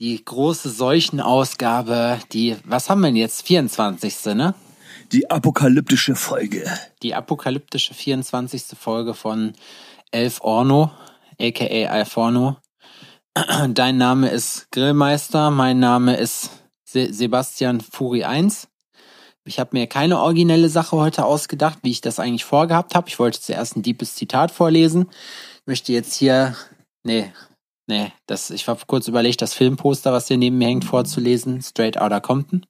Die große Seuchenausgabe, die, was haben wir denn jetzt? 24. ne? Die apokalyptische Folge. Die apokalyptische 24. Folge von Elf Orno, aka Alforno. Dein Name ist Grillmeister, mein Name ist Se Sebastian Furi 1. Ich habe mir keine originelle Sache heute ausgedacht, wie ich das eigentlich vorgehabt habe. Ich wollte zuerst ein deepes Zitat vorlesen. Ich möchte jetzt hier, nee, nee, das, ich habe kurz überlegt, das Filmposter, was hier neben mir hängt, vorzulesen, Straight Outta Compton.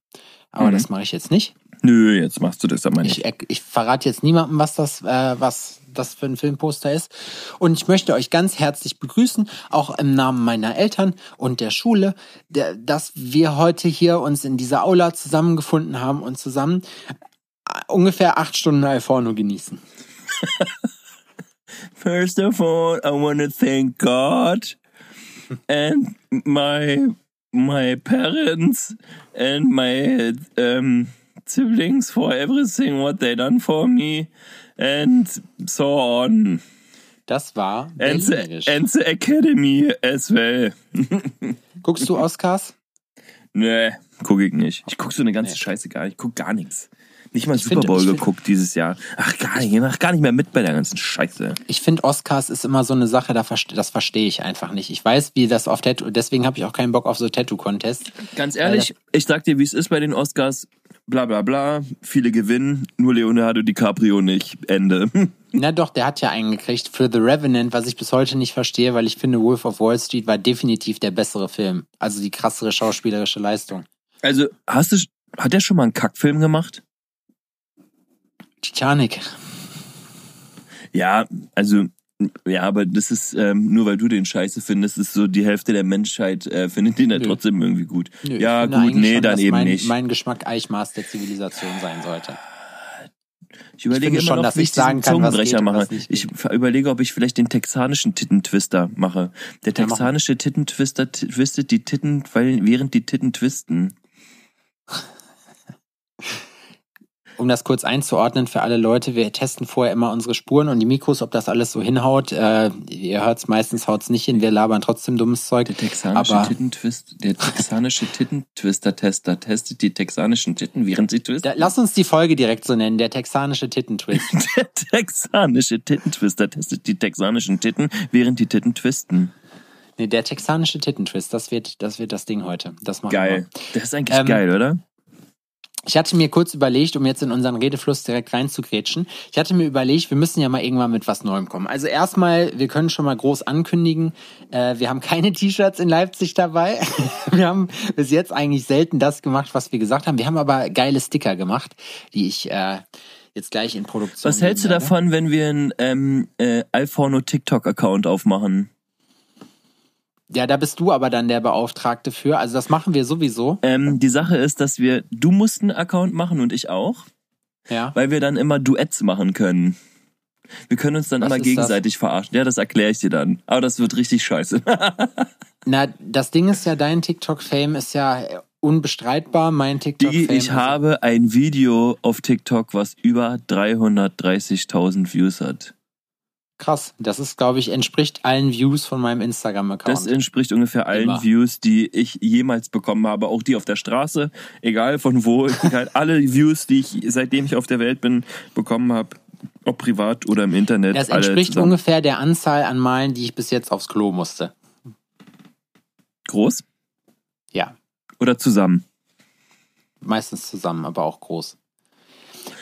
Aber Mhm. das mache ich jetzt nicht. Nö, jetzt machst du das aber nicht. Ich, ich verrate jetzt niemandem, was das, äh, was das für ein Filmposter ist. Und ich möchte euch ganz herzlich begrüßen, auch im Namen meiner Eltern und der Schule, der, dass wir heute hier uns in dieser Aula zusammengefunden haben und zusammen äh, ungefähr acht Stunden Alforno genießen. First of all, I want to thank God and my my parents and my um, siblings for everything what they done for me and so on. Das war And the, and the academy as well. Guckst du Oscars? Nee, guck ich nicht. Ich guck so eine ganze Nee. Scheiße gar nicht. Ich guck gar nichts. Nicht mal Ich Super Bowl find- geguckt dieses Jahr. Ach, gar nicht. Ich mach gar nicht mehr mit bei der ganzen Scheiße. Ich finde, Oscars ist immer so eine Sache, das verstehe ich einfach nicht. Ich weiß, wie das auf Tattoo, deswegen habe ich auch keinen Bock auf so Tattoo-Contests. Ganz ehrlich, ich sag dir, wie es ist bei den Oscars. Bla bla bla. Viele gewinnen, nur Leonardo DiCaprio nicht. Ende. Na doch, der hat ja einen gekriegt für The Revenant, was ich bis heute nicht verstehe, weil ich finde, Wolf of Wall Street war definitiv der bessere Film. Also die krassere schauspielerische Leistung. Also, hast du, hat der schon mal einen Kackfilm gemacht? Titanic. Ja, also, ja, aber das ist, ähm, nur weil du den scheiße findest, ist so die Hälfte der Menschheit äh, findet den ja Nö. trotzdem irgendwie gut. Nö, ich ja, gut, nee, schon, dann eben mein, nicht. mein Geschmack Eichmaß der Zivilisation sein sollte. Ich überlege finde immer schon, noch, dass ich ich sagen kann, was Zungenbrecher geht mache. was Ich überlege, ob ich vielleicht den texanischen Tittentwister mache. Der Ja, texanische Tittentwister t- twistet die Titten, weil, während die Titten twisten. Um das kurz einzuordnen für alle Leute, wir testen vorher immer unsere Spuren und die Mikros, ob das alles so hinhaut. Äh, ihr hört's meistens, haut's nicht hin, wir labern trotzdem dummes Zeug. Der texanische Aber- Tittentwist, der texanische Tittentwister-Tester testet die texanischen Titten, während sie twisten. Da, lass uns die Folge direkt so nennen, der texanische Tittentwist. Der texanische Tittentwister testet die texanischen Titten, während die Titten twisten. nee, der texanische Tittentwist, das wird, das wird das Ding heute. Das machen Geil. wir. Das ist eigentlich Ähm, geil, oder? Ich hatte mir kurz überlegt, um jetzt in unseren Redefluss direkt reinzugrätschen, ich hatte mir überlegt, wir müssen ja mal irgendwann mit was Neuem kommen. Also erstmal, wir können schon mal groß ankündigen, äh, wir haben keine T-Shirts in Leipzig dabei. wir haben bis jetzt eigentlich selten das gemacht, was wir gesagt haben. Wir haben aber geile Sticker gemacht, die ich äh, jetzt gleich in Produktion Was hältst du werde. davon, wenn wir einen ähm, äh, Alforno TikTok-Account aufmachen? Ja, da bist du aber dann der Beauftragte für. Also das machen wir sowieso. Ähm, die Sache ist, dass wir, du musst einen Account machen und ich auch, Ja. weil wir dann immer Duets machen können. Wir können uns dann Was immer gegenseitig verarschen. Ja, das erkläre ich dir dann. Aber das wird richtig scheiße. Na, das Ding ist ja, dein TikTok-Fame ist ja unbestreitbar. Mein TikTok-Fame ich habe ein Video auf TikTok, was über 330.000 Views hat. Krass. Das ist, glaube ich, entspricht allen Views von meinem Instagram-Account. Das entspricht ungefähr allen Immer. Views, die ich jemals bekommen habe. Auch die auf der Straße, egal von wo. Egal, alle Views, die ich seitdem ich auf der Welt bin, bekommen habe. Ob privat oder im Internet. Das entspricht ungefähr der Anzahl an Malen, die ich bis jetzt aufs Klo musste. Groß Ja, oder zusammen? meistens zusammen, aber auch groß.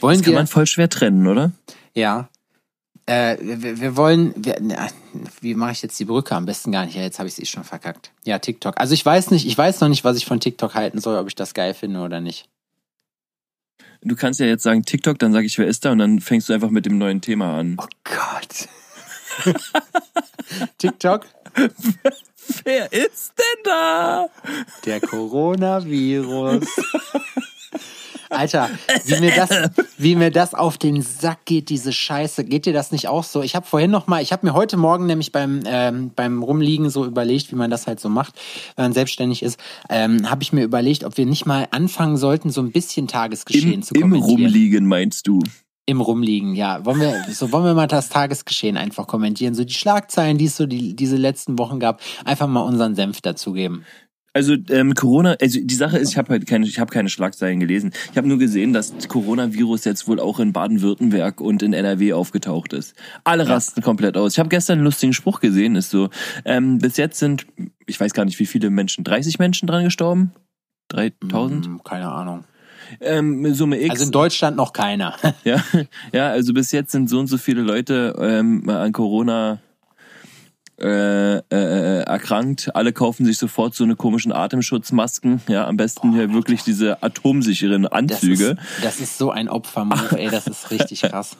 Wollen Das kann wir? man voll schwer trennen, oder? Ja. Äh, wir, wir wollen. Wir, na, wie mache ich jetzt die Brücke? Am besten gar nicht. Ja, jetzt habe ich sie schon verkackt. Ja, TikTok. Also ich weiß nicht, ich weiß noch nicht, was ich von TikTok halten soll, ob ich das geil finde oder nicht. Du kannst ja jetzt sagen TikTok, dann sage ich, wer ist da? Und dann fängst du einfach mit dem neuen Thema an. Oh Gott. TikTok? Wer ist denn da? Der Coronavirus. Alter, wie mir das, wie mir das auf den Sack geht, diese Scheiße. Geht dir das nicht auch so? Ich habe vorhin noch mal, ich habe mir heute Morgen nämlich beim ähm, beim Rumliegen so überlegt, wie man das halt so macht, wenn man selbstständig ist, ähm, habe ich mir überlegt, ob wir nicht mal anfangen sollten, so ein bisschen Tagesgeschehen Im, zu Im kommentieren. Rumliegen meinst du? Im Rumliegen, ja. Wollen wir, so wollen wir mal das Tagesgeschehen einfach kommentieren, so die Schlagzeilen, die es so die, diese letzten Wochen gab, einfach mal unseren Senf dazugeben. Also ähm, Corona, also die Sache ist, ich habe halt keine, ich habe keine Schlagzeilen gelesen. Ich habe nur gesehen, dass Coronavirus jetzt wohl auch in Baden-Württemberg und in NRW aufgetaucht ist. Alle Ja. rasten komplett aus. Ich habe gestern einen lustigen Spruch gesehen, ist so: ähm, Bis jetzt sind, ich weiß gar nicht, wie viele Menschen, 30 Menschen dran gestorben, 3000. Hm, keine Ahnung. Ähm, Summe X. Also in Deutschland noch keiner. Ja, ja, also bis jetzt sind so und so viele Leute ähm, an Corona äh, äh, erkrankt. Alle kaufen sich sofort so eine komischen Atemschutzmasken. Ja, am besten hier wirklich diese atomsicheren Das Anzüge. ist, das ist so ein Opfermove, ey, das ist richtig krass.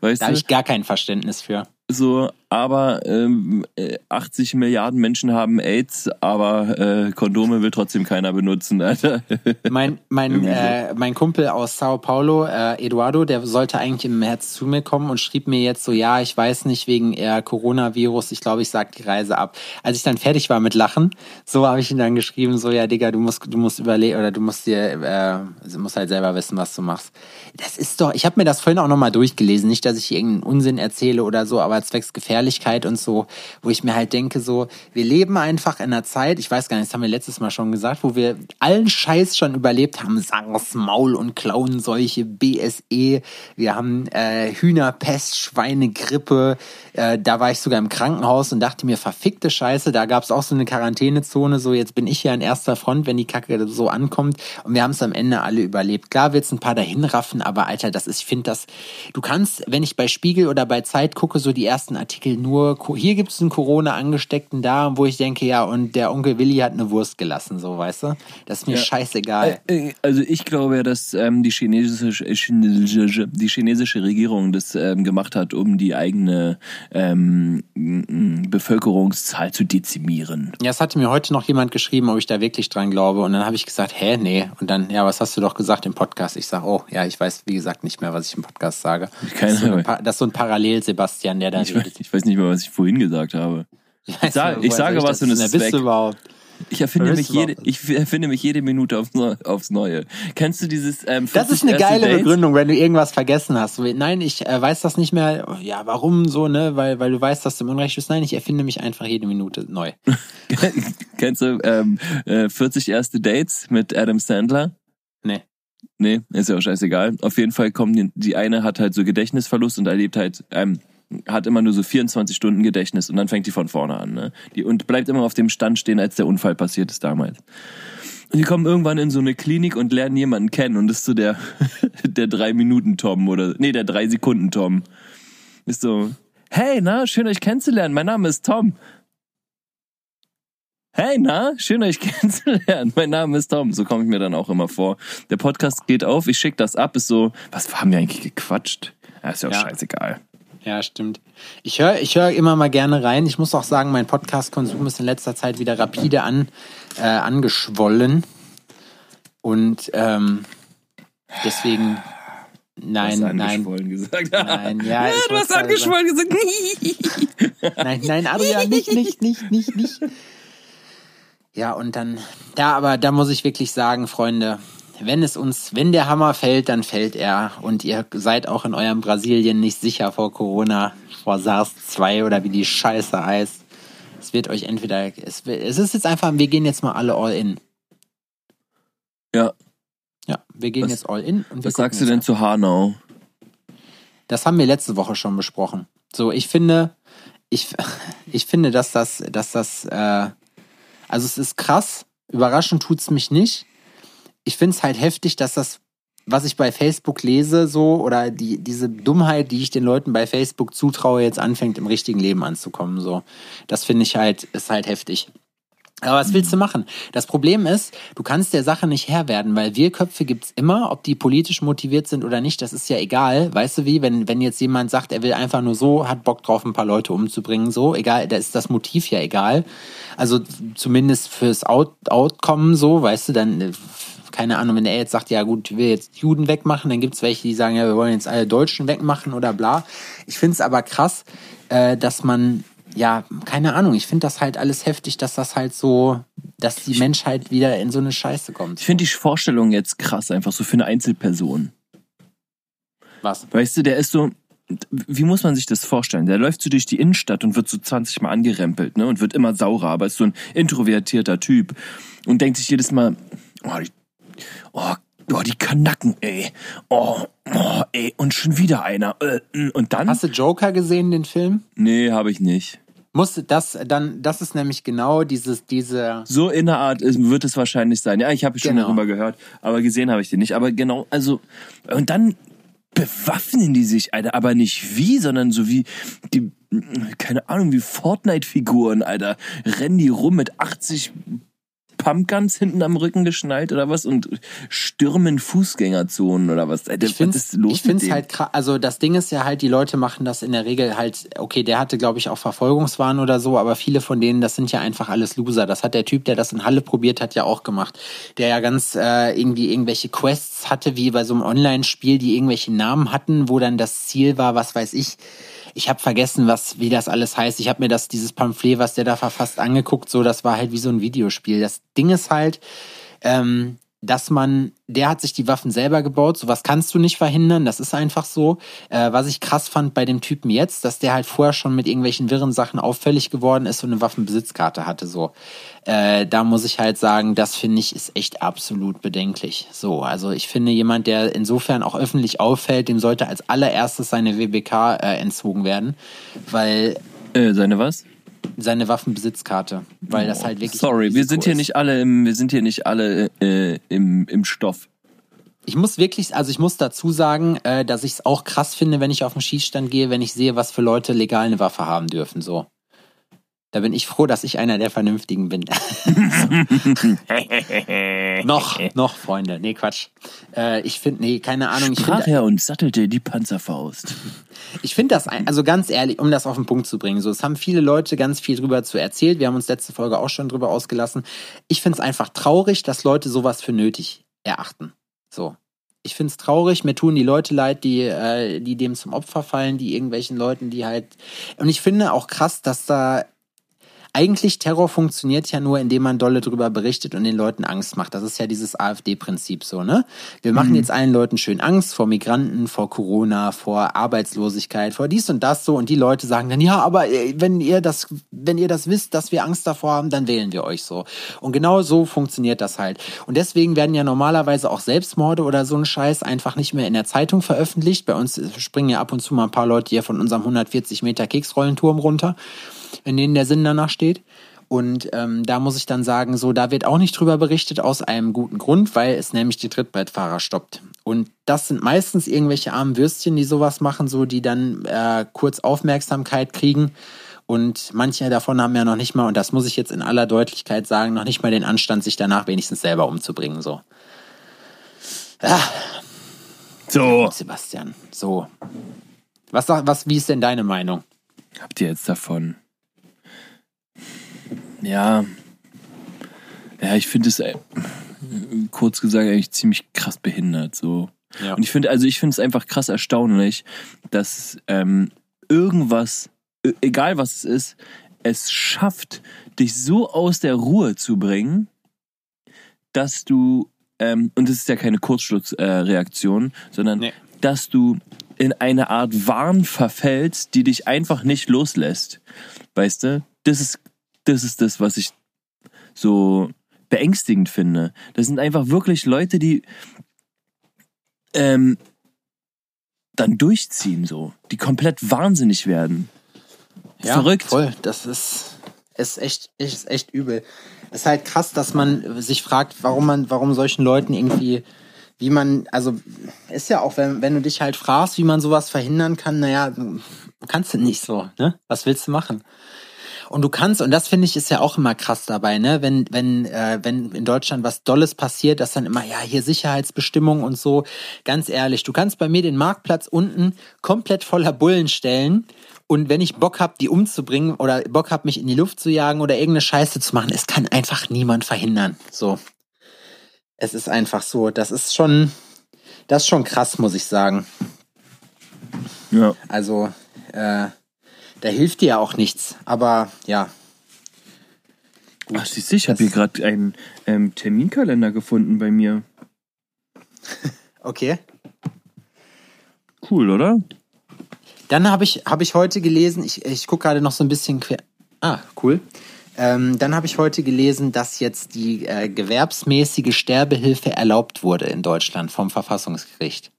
weißt Da habe ich gar kein Verständnis für. so, aber ähm, äh, 80 Milliarden Menschen haben AIDS, aber äh, Kondome will trotzdem keiner benutzen, Alter. Mein, mein, äh, mein Kumpel aus Sao Paulo, äh, Eduardo, der sollte eigentlich im März zu mir kommen und schrieb mir jetzt so, ja, ich weiß nicht, wegen eher Coronavirus, ich glaube, ich sag die Reise ab. Als ich dann fertig war mit Lachen, so habe ich ihn dann geschrieben, so, ja, Digga, du musst, du musst überlegen, oder du musst dir, äh, du musst halt selber wissen, was du machst. Das ist doch, ich habe mir das vorhin auch nochmal durchgelesen, nicht, dass ich hier irgendeinen Unsinn erzähle oder so, aber zwecks Gefährlichkeit und so, wo ich mir halt denke, so, wir leben einfach in einer Zeit, ich weiß gar nicht, das haben wir letztes Mal schon gesagt, wo wir allen Scheiß schon überlebt haben, SARS, Maul- und Klauenseuche, BSE, wir haben äh, Hühnerpest, Schweinegrippe, äh, da war ich sogar im Krankenhaus und dachte mir, verfickte Scheiße, da gab's auch so eine Quarantänezone, so jetzt bin ich hier an erster Front, wenn die Kacke so ankommt. Und wir haben es am Ende alle überlebt. Klar wird's ein paar dahin raffen, aber Alter, das ist, ich finde das, du kannst, wenn ich bei Spiegel oder bei Zeit gucke, so die ersten Artikel nur, Co- hier gibt's einen Corona-Angesteckten da, wo ich denke, ja, und der Onkel Willi hat eine Wurst gelassen, so, weißt du? Das ist mir Ja. scheißegal. Äh, Also ich glaube ja, dass ähm, die chinesische chinesische- die chinesische Regierung das ähm, gemacht hat, um die eigene ähm, Bevölkerungszahl zu dezimieren. Ja, es hatte mir heute noch jemand geschrieben, ob ich da wirklich dran glaube. Und dann habe ich gesagt, hä, nee. Und dann, ja, was hast du doch gesagt im Podcast? Ich sage, oh, ja, ich weiß, wie gesagt, nicht mehr, was ich im Podcast sage. Keine das, ist so das ist so ein Parallel-Sebastian, der da Ich weiß, redet. ich weiß nicht mehr, was ich vorhin gesagt habe. Ich, sag- ich sage was und es ist weg. überhaupt? Ich erfinde mich jede, ich erfinde mich jede Minute aufs, Neu- aufs Neue. Kennst du dieses? Ähm, Das 40 ist eine geile Dates? Begründung, wenn du irgendwas vergessen hast. Nein, ich äh, weiß das nicht mehr. Ja, warum so, ne? Weil, weil du weißt, dass du im Unrecht bist. Nein, ich erfinde mich einfach jede Minute neu. Kennst du ähm, äh, 40 erste Dates mit Adam Sandler? Nee. Nee, ist ja auch scheißegal. Auf jeden Fall kommen die, die eine hat halt so Gedächtnisverlust und erlebt halt, ähm, hat immer nur so 24 Stunden Gedächtnis und dann fängt die von vorne an, ne? Die, und bleibt immer auf dem Stand stehen, als der Unfall passiert ist damals. Und die kommen irgendwann in so eine Klinik und lernen jemanden kennen und ist so der, der drei Minuten Tom oder, nee, der drei Sekunden Tom. Ist so, hey, na, schön euch kennenzulernen, mein Name ist Tom. Hey, na, schön euch kennenzulernen. Mein Name ist Tom. So komme ich mir dann auch immer vor. Der Podcast geht auf, ich schicke das ab, ist so, was haben wir eigentlich gequatscht? Ja, ist ja auch Ja. scheißegal. Ja, stimmt. Ich höre ich hör immer mal gerne rein. Ich muss auch sagen, mein Podcast-Konsum ist in letzter Zeit wieder rapide an, äh, angeschwollen. Und ähm, deswegen, nein, du nein, angeschwollen gesagt. nein, ja, ich du hast angeschwollen gesagt. nein, nein, Adrian, nicht, nicht, nicht, nicht, nicht. Ja, und dann, da, aber da muss ich wirklich sagen, Freunde, wenn es uns, wenn der Hammer fällt, dann fällt er. Und ihr seid auch in eurem Brasilien nicht sicher vor Corona, vor SARS-2 oder wie die Scheiße heißt. Es wird euch entweder, es, es ist jetzt einfach, wir gehen jetzt mal alle all in. Ja, Ja, wir gehen Was- jetzt all in. Und wir was sagst du denn jetzt zu Hanau? Das haben wir letzte Woche schon besprochen. So, ich finde, ich, ich finde, dass das, dass das, äh, also es ist krass. Überraschend tut's mich nicht. Ich finde es halt heftig, dass das, was ich bei Facebook lese, so, oder die, diese Dummheit, die ich den Leuten bei Facebook zutraue, jetzt anfängt im richtigen Leben anzukommen, so. Das finde ich halt, ist halt heftig. Aber was willst du machen? Das Problem ist, du kannst der Sache nicht Herr werden, weil Wirrköpfe gibt's immer, ob die politisch motiviert sind oder nicht, das ist ja egal. Weißt du wie, wenn, wenn jetzt jemand sagt, er will einfach nur so, hat Bock drauf, ein paar Leute umzubringen, so, egal, da ist das Motiv ja egal. Also zumindest fürs Out Outcome so, weißt du, dann, keine Ahnung, wenn er jetzt sagt, ja gut, will jetzt Juden wegmachen, dann gibt's welche, die sagen, ja, wir wollen jetzt alle Deutschen wegmachen oder bla. Ich find's aber krass, äh, dass man ja, keine Ahnung, ich finde das halt alles heftig, dass das halt so, dass die Menschheit wieder in so eine Scheiße kommt. Ich finde die Vorstellung jetzt krass, einfach so für eine Einzelperson. Was? Weißt du, der ist so, wie muss man sich das vorstellen? Der läuft so durch die Innenstadt und wird so 20 Mal angerempelt, ne? Und wird immer saurer, aber ist so ein introvertierter Typ und denkt sich jedes Mal, oh, die, oh, oh die Kanacken, ey. Oh, oh, ey, und schon wieder einer. Äh, Und dann? Hast du Joker gesehen, den Film? Nee, habe ich nicht. Musste das dann, das ist nämlich genau dieses, diese. So in der Art ist- wird es wahrscheinlich sein. Ja, ich habe schon Genau. darüber gehört, aber gesehen habe ich den nicht. Aber genau, also und dann bewaffnen die sich, Alter, aber nicht wie, sondern so wie die, keine Ahnung, wie Fortnite-Figuren, Alter, rennen die rum mit 80 Pumpguns hinten am Rücken geschnallt oder was und stürmen Fußgängerzonen oder was. Alter, Ich finde los ich find's mit denen? halt krass. Also das Ding ist ja halt, die Leute machen das in der Regel halt, okay, der hatte glaube ich auch Verfolgungswahn oder so, aber viele von denen, das sind ja einfach alles Loser. Das hat der Typ, der das in Halle probiert hat, ja auch gemacht. Der ja ganz äh, irgendwie irgendwelche Quests hatte, wie bei so einem Online-Spiel, die irgendwelche Namen hatten, wo dann das Ziel war, was weiß ich. Ich habe vergessen, was wie das alles heißt. Ich habe mir das dieses Pamphlet, was der da verfasst, angeguckt. So, das war halt wie so ein Videospiel. Das Ding ist halt, ähm, dass man, der hat sich die Waffen selber gebaut, sowas kannst du nicht verhindern, das ist einfach so. Äh, was ich krass fand bei dem Typen jetzt, dass der halt vorher schon mit irgendwelchen wirren Sachen auffällig geworden ist und eine Waffenbesitzkarte hatte, so. Äh, da muss ich halt sagen, das finde ich ist echt absolut bedenklich. So, also ich finde jemand, der insofern auch öffentlich auffällt, dem sollte als allererstes seine WBK äh, entzogen werden, weil Äh, seine was? Seine Waffenbesitzkarte, weil das halt wirklich. Sorry, wir sind hier ist. nicht alle im, wir sind hier nicht alle äh, im, im Stoff. Ich muss wirklich, also ich muss dazu sagen, äh, dass ich es auch krass finde, wenn ich auf den Schießstand gehe, wenn ich sehe, was für Leute legal eine Waffe haben dürfen. So. Da bin ich froh, dass ich einer der Vernünftigen bin. noch, noch, Freunde. Nee, Quatsch. Äh, ich finde, nee, keine Ahnung. Ich Sprach finde er und sattelte die Panzerfaust. ich find das, ein, also ganz ehrlich, um das auf den Punkt zu bringen, so, es haben viele Leute ganz viel drüber zu erzählt. Wir haben uns letzte Folge auch schon drüber ausgelassen. Ich finde es einfach traurig, dass Leute sowas für nötig erachten. So. Ich finde es traurig, mir tun die Leute leid, die, äh, die dem zum Opfer fallen, die irgendwelchen Leuten, die halt. Und ich finde auch krass, dass da eigentlich Terror funktioniert ja nur, indem man dolle drüber berichtet und den Leuten Angst macht. Das ist ja dieses AfD-Prinzip so, ne? Wir machen jetzt allen Leuten schön Angst vor Migranten, vor Corona, vor Arbeitslosigkeit, vor dies und das so und die Leute sagen dann, ja, aber äh, wenn ihr das, wenn ihr das wisst, dass wir Angst davor haben, dann wählen wir euch so. Und genau so funktioniert das halt. Und deswegen werden ja normalerweise auch Selbstmorde oder so ein Scheiß einfach nicht mehr in der Zeitung veröffentlicht. Bei uns springen ja ab und zu mal ein paar Leute hier von unserem 140 Meter Keksrollenturm runter in denen der Sinn danach steht. Und ähm, da muss ich dann sagen, so, da wird auch nicht drüber berichtet, aus einem guten Grund, weil es nämlich die Trittbrettfahrer stoppt. Und das sind meistens irgendwelche armen Würstchen, die sowas machen, so, die dann äh, kurz Aufmerksamkeit kriegen. Und manche davon haben ja noch nicht mal, und das muss ich jetzt in aller Deutlichkeit sagen, noch nicht mal den Anstand, sich danach wenigstens selber umzubringen. So. Ja, So. Sebastian, so. Was, was, wie ist denn deine Meinung? Habt ihr jetzt davon? Ja. Ja, ich finde es äh, kurz gesagt eigentlich ziemlich krass behindert so. Ja. Und ich finde, also ich finde es einfach krass erstaunlich, dass ähm, irgendwas, e- egal was es ist, es schafft, dich so aus der Ruhe zu bringen, dass du, ähm, und das ist ja keine Kurzschlussreaktion, äh, sondern Nee. dass du in eine Art Wahn verfällst, die dich einfach nicht loslässt. Weißt du? Das ist, das ist das, was ich so beängstigend finde. Das sind einfach wirklich Leute, die ähm, dann durchziehen so, die komplett wahnsinnig werden. Ja, Verrückt. Voll, das ist, ist echt, ist echt übel. Es ist halt krass, dass man sich fragt, warum man, warum solchen Leuten irgendwie, wie man, also ist ja auch, wenn, wenn du dich halt fragst, wie man sowas verhindern kann, naja, kannst du nicht so, ne? Was willst du machen? Und du kannst, und das finde ich ist ja auch immer krass dabei, ne? Wenn, wenn, äh, wenn in Deutschland was Dolles passiert, dass dann immer, ja, hier Sicherheitsbestimmung und so. Ganz ehrlich, du kannst bei mir den Marktplatz unten komplett voller Bullen stellen. Und wenn ich Bock hab, die umzubringen oder Bock hab, mich in die Luft zu jagen oder irgendeine Scheiße zu machen, es kann einfach niemand verhindern. So. Es ist einfach so. Das ist schon, das ist schon krass, muss ich sagen. Ja. Also, äh, da hilft dir ja auch nichts. Aber ja, Ach, siehst du, ich habe hier gerade einen ähm, Terminkalender gefunden bei mir. okay. Cool, oder? Dann habe ich, hab ich heute gelesen, ich, ich gucke gerade noch so ein bisschen quer. Ah, cool. Ähm, dann habe ich heute gelesen, dass jetzt die äh, gewerbsmäßige Sterbehilfe erlaubt wurde in Deutschland vom Verfassungsgericht.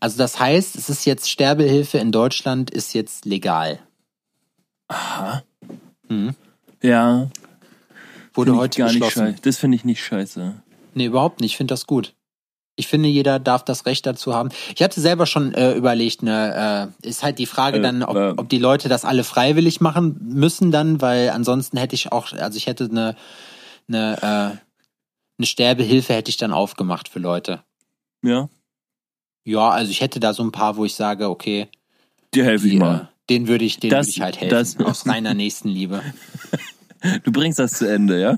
Also das heißt, es ist jetzt Sterbehilfe in Deutschland ist jetzt legal. Aha. Mhm. Ja. Wurde Find ich heute gar nicht scheiße. Das finde ich nicht scheiße. Nee, überhaupt nicht. Ich finde das gut. Ich finde, jeder darf das Recht dazu haben. Ich hatte selber schon äh, überlegt, ne, äh, ist halt die Frage Äh, dann, ob, ob die Leute das alle freiwillig machen müssen dann, weil ansonsten hätte ich auch, also ich hätte eine, eine, äh, eine Sterbehilfe hätte ich dann aufgemacht für Leute. Ja. Ja, also ich hätte da so ein paar, wo ich sage, okay, Dir helfe ich die, äh, mal. den würde ich, den würde ich halt helfen, das- aus reiner Nächstenliebe. Du bringst das zu Ende, ja?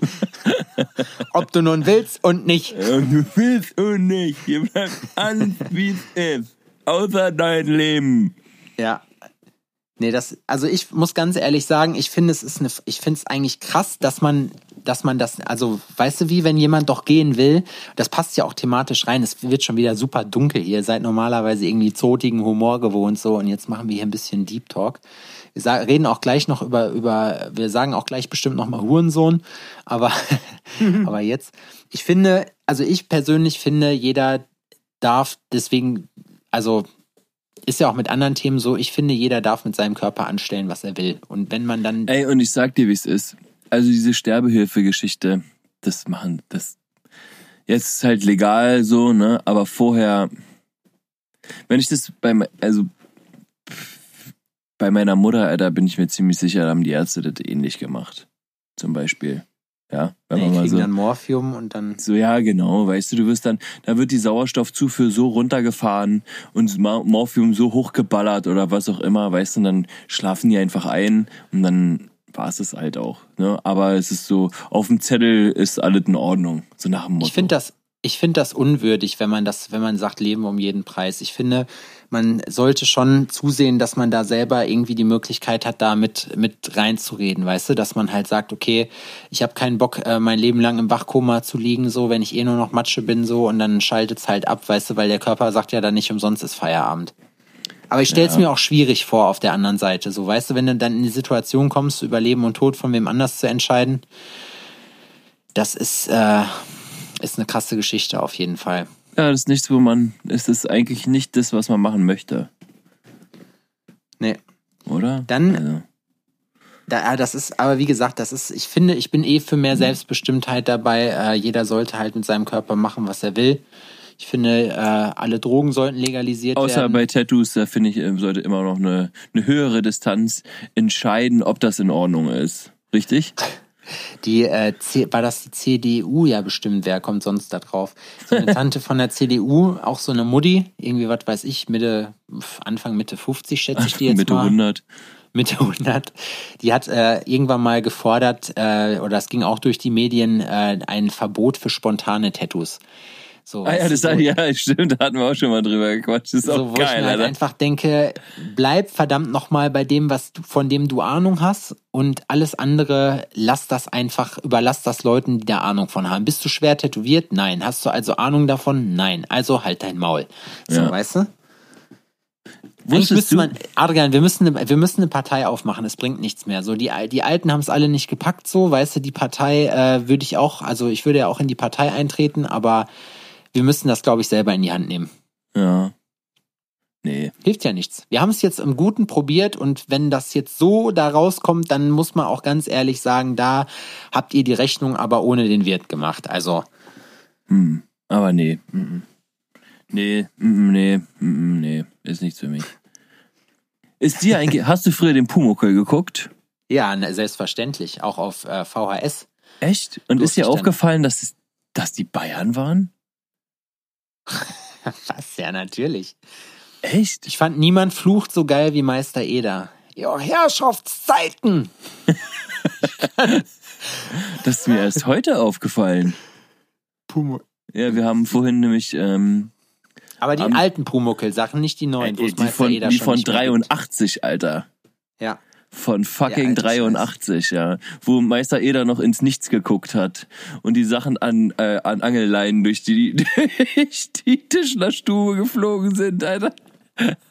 Ob du nun willst und nicht. Und du willst und nicht. Hier bleibt alles, wie es ist. Außer dein Leben. Ja. Nee, das, also ich muss ganz ehrlich sagen, ich finde es ist eine, ich finde es eigentlich krass, dass man, dass man das, also weißt du wie, wenn jemand doch gehen will, das passt ja auch thematisch rein, es wird schon wieder super dunkel hier, ihr seid normalerweise irgendwie zotigen Humor gewohnt so und jetzt machen wir hier ein bisschen Deep Talk. Wir sa- reden auch gleich noch über, über, wir sagen auch gleich bestimmt noch mal Hurensohn, aber, aber jetzt, ich finde, also ich persönlich finde, jeder darf deswegen, also ist ja auch mit anderen Themen so, ich finde, jeder darf mit seinem Körper anstellen, was er will. Und wenn man dann. Ey, und ich sag dir, wie es ist. Also diese Sterbehilfe-Geschichte, das machen, das. Jetzt ist halt legal so, ne? Aber vorher, wenn ich das bei, me- also bei meiner Mutter, da bin ich mir ziemlich sicher, da haben die Ärzte das ähnlich gemacht. Zum Beispiel. Ja, wenn man mal kriegen so. dann Morphium und dann. So, ja, genau, weißt du, du wirst dann, da wird die Sauerstoffzufuhr so runtergefahren und Morphium so hochgeballert oder was auch immer, weißt du, und dann schlafen die einfach ein und dann war es es halt auch, ne? Aber es ist so, auf dem Zettel ist alles in Ordnung, so nach dem Motto. Ich finde das, ich finde das unwürdig, wenn man das, wenn man sagt, Leben um jeden Preis. Ich finde, man sollte schon zusehen, dass man da selber irgendwie die Möglichkeit hat, da mit, mit reinzureden, weißt du, dass man halt sagt, okay, ich habe keinen Bock, äh, mein Leben lang im Wachkoma zu liegen, so, wenn ich eh nur noch Matsche bin, so, und dann schaltet's halt ab, weißt du, weil der Körper sagt ja dann nicht umsonst ist Feierabend. Aber ich stell's Ja. mir auch schwierig vor auf der anderen Seite, so, weißt du, wenn du dann in die Situation kommst, über Leben und Tod von wem anders zu entscheiden, das ist, äh, ist eine krasse Geschichte auf jeden Fall. Ja, das ist nichts, wo man, es ist eigentlich nicht das, was man machen möchte, Nee. oder? Dann- Also, Da, ja, das ist, aber wie gesagt, das ist, ich finde, ich bin eh für mehr Selbstbestimmtheit dabei. Äh, jeder sollte halt mit seinem Körper machen, was er will. Ich finde, äh, alle Drogen sollten legalisiert Außer werden. bei Tattoos, da finde ich, äh, sollte immer noch eine, eine höhere Distanz entscheiden, ob das in Ordnung ist. Richtig? Die, äh, C war das die CDU? Ja, bestimmt. Wer kommt sonst da drauf? So eine Tante von der CDU, auch so eine Mutti, irgendwie, was weiß ich, Mitte, Anfang, Mitte 50 schätze ich die jetzt Mitte mal. 100. Mitte 100, die hat äh, irgendwann mal gefordert, äh, oder es ging auch durch die Medien, äh, ein Verbot für spontane Tattoos. So, Ah ja, das so, ja, stimmt, da hatten wir auch schon mal drüber gequatscht. Das ist so, auch wo ich geil, mir halt einfach denke, bleib verdammt nochmal bei dem, was du, von dem du Ahnung hast und alles andere, lass das einfach, überlass das Leuten, die da Ahnung von haben. Bist du schwer tätowiert? Nein. Hast du also Ahnung davon? Nein. Also halt dein Maul. So, Ja. weißt du? Wusstest man, Adrian, wir müssen, eine, wir müssen eine Partei aufmachen, es bringt nichts mehr. So, die, die Alten haben es alle nicht gepackt, so, weißt du, die Partei äh, würde ich auch, also ich würde ja auch in die Partei eintreten, aber wir müssen das, glaube ich, selber in die Hand nehmen. ja. Nee. Hilft ja nichts. Wir haben es jetzt im Guten probiert und wenn das jetzt so da rauskommt, dann muss man auch ganz ehrlich sagen, da habt ihr die Rechnung aber ohne den Wirt gemacht. Also, Hm. Aber nee. Mhm. Nee, mhm, nee, mhm, nee. Ist nichts für mich. Ist dir eigentlich, hast du früher den Pumuckl geguckt? ja, na, selbstverständlich, auch auf äh, VHS. Echt? Und ist dir aufgefallen, dass, dass die Bayern waren? Was? Ja, natürlich. Echt? Ich fand niemand flucht so geil wie Meister Eder. Jo, Herrschaftszeiten! Das ist mir erst heute aufgefallen. Pumu. Ja, wir haben vorhin nämlich ähm, Aber die alten Pumuckel-Sachen, nicht die neuen. es die Meister von, Eder die schon von nicht mehr gibt. 83, Alter. Ja. Von fucking alter 83, ja, wo Meister Eder noch ins Nichts geguckt hat und die Sachen an, äh, an Angelleinen durch die, durch die Tischlerstube geflogen sind, Alter.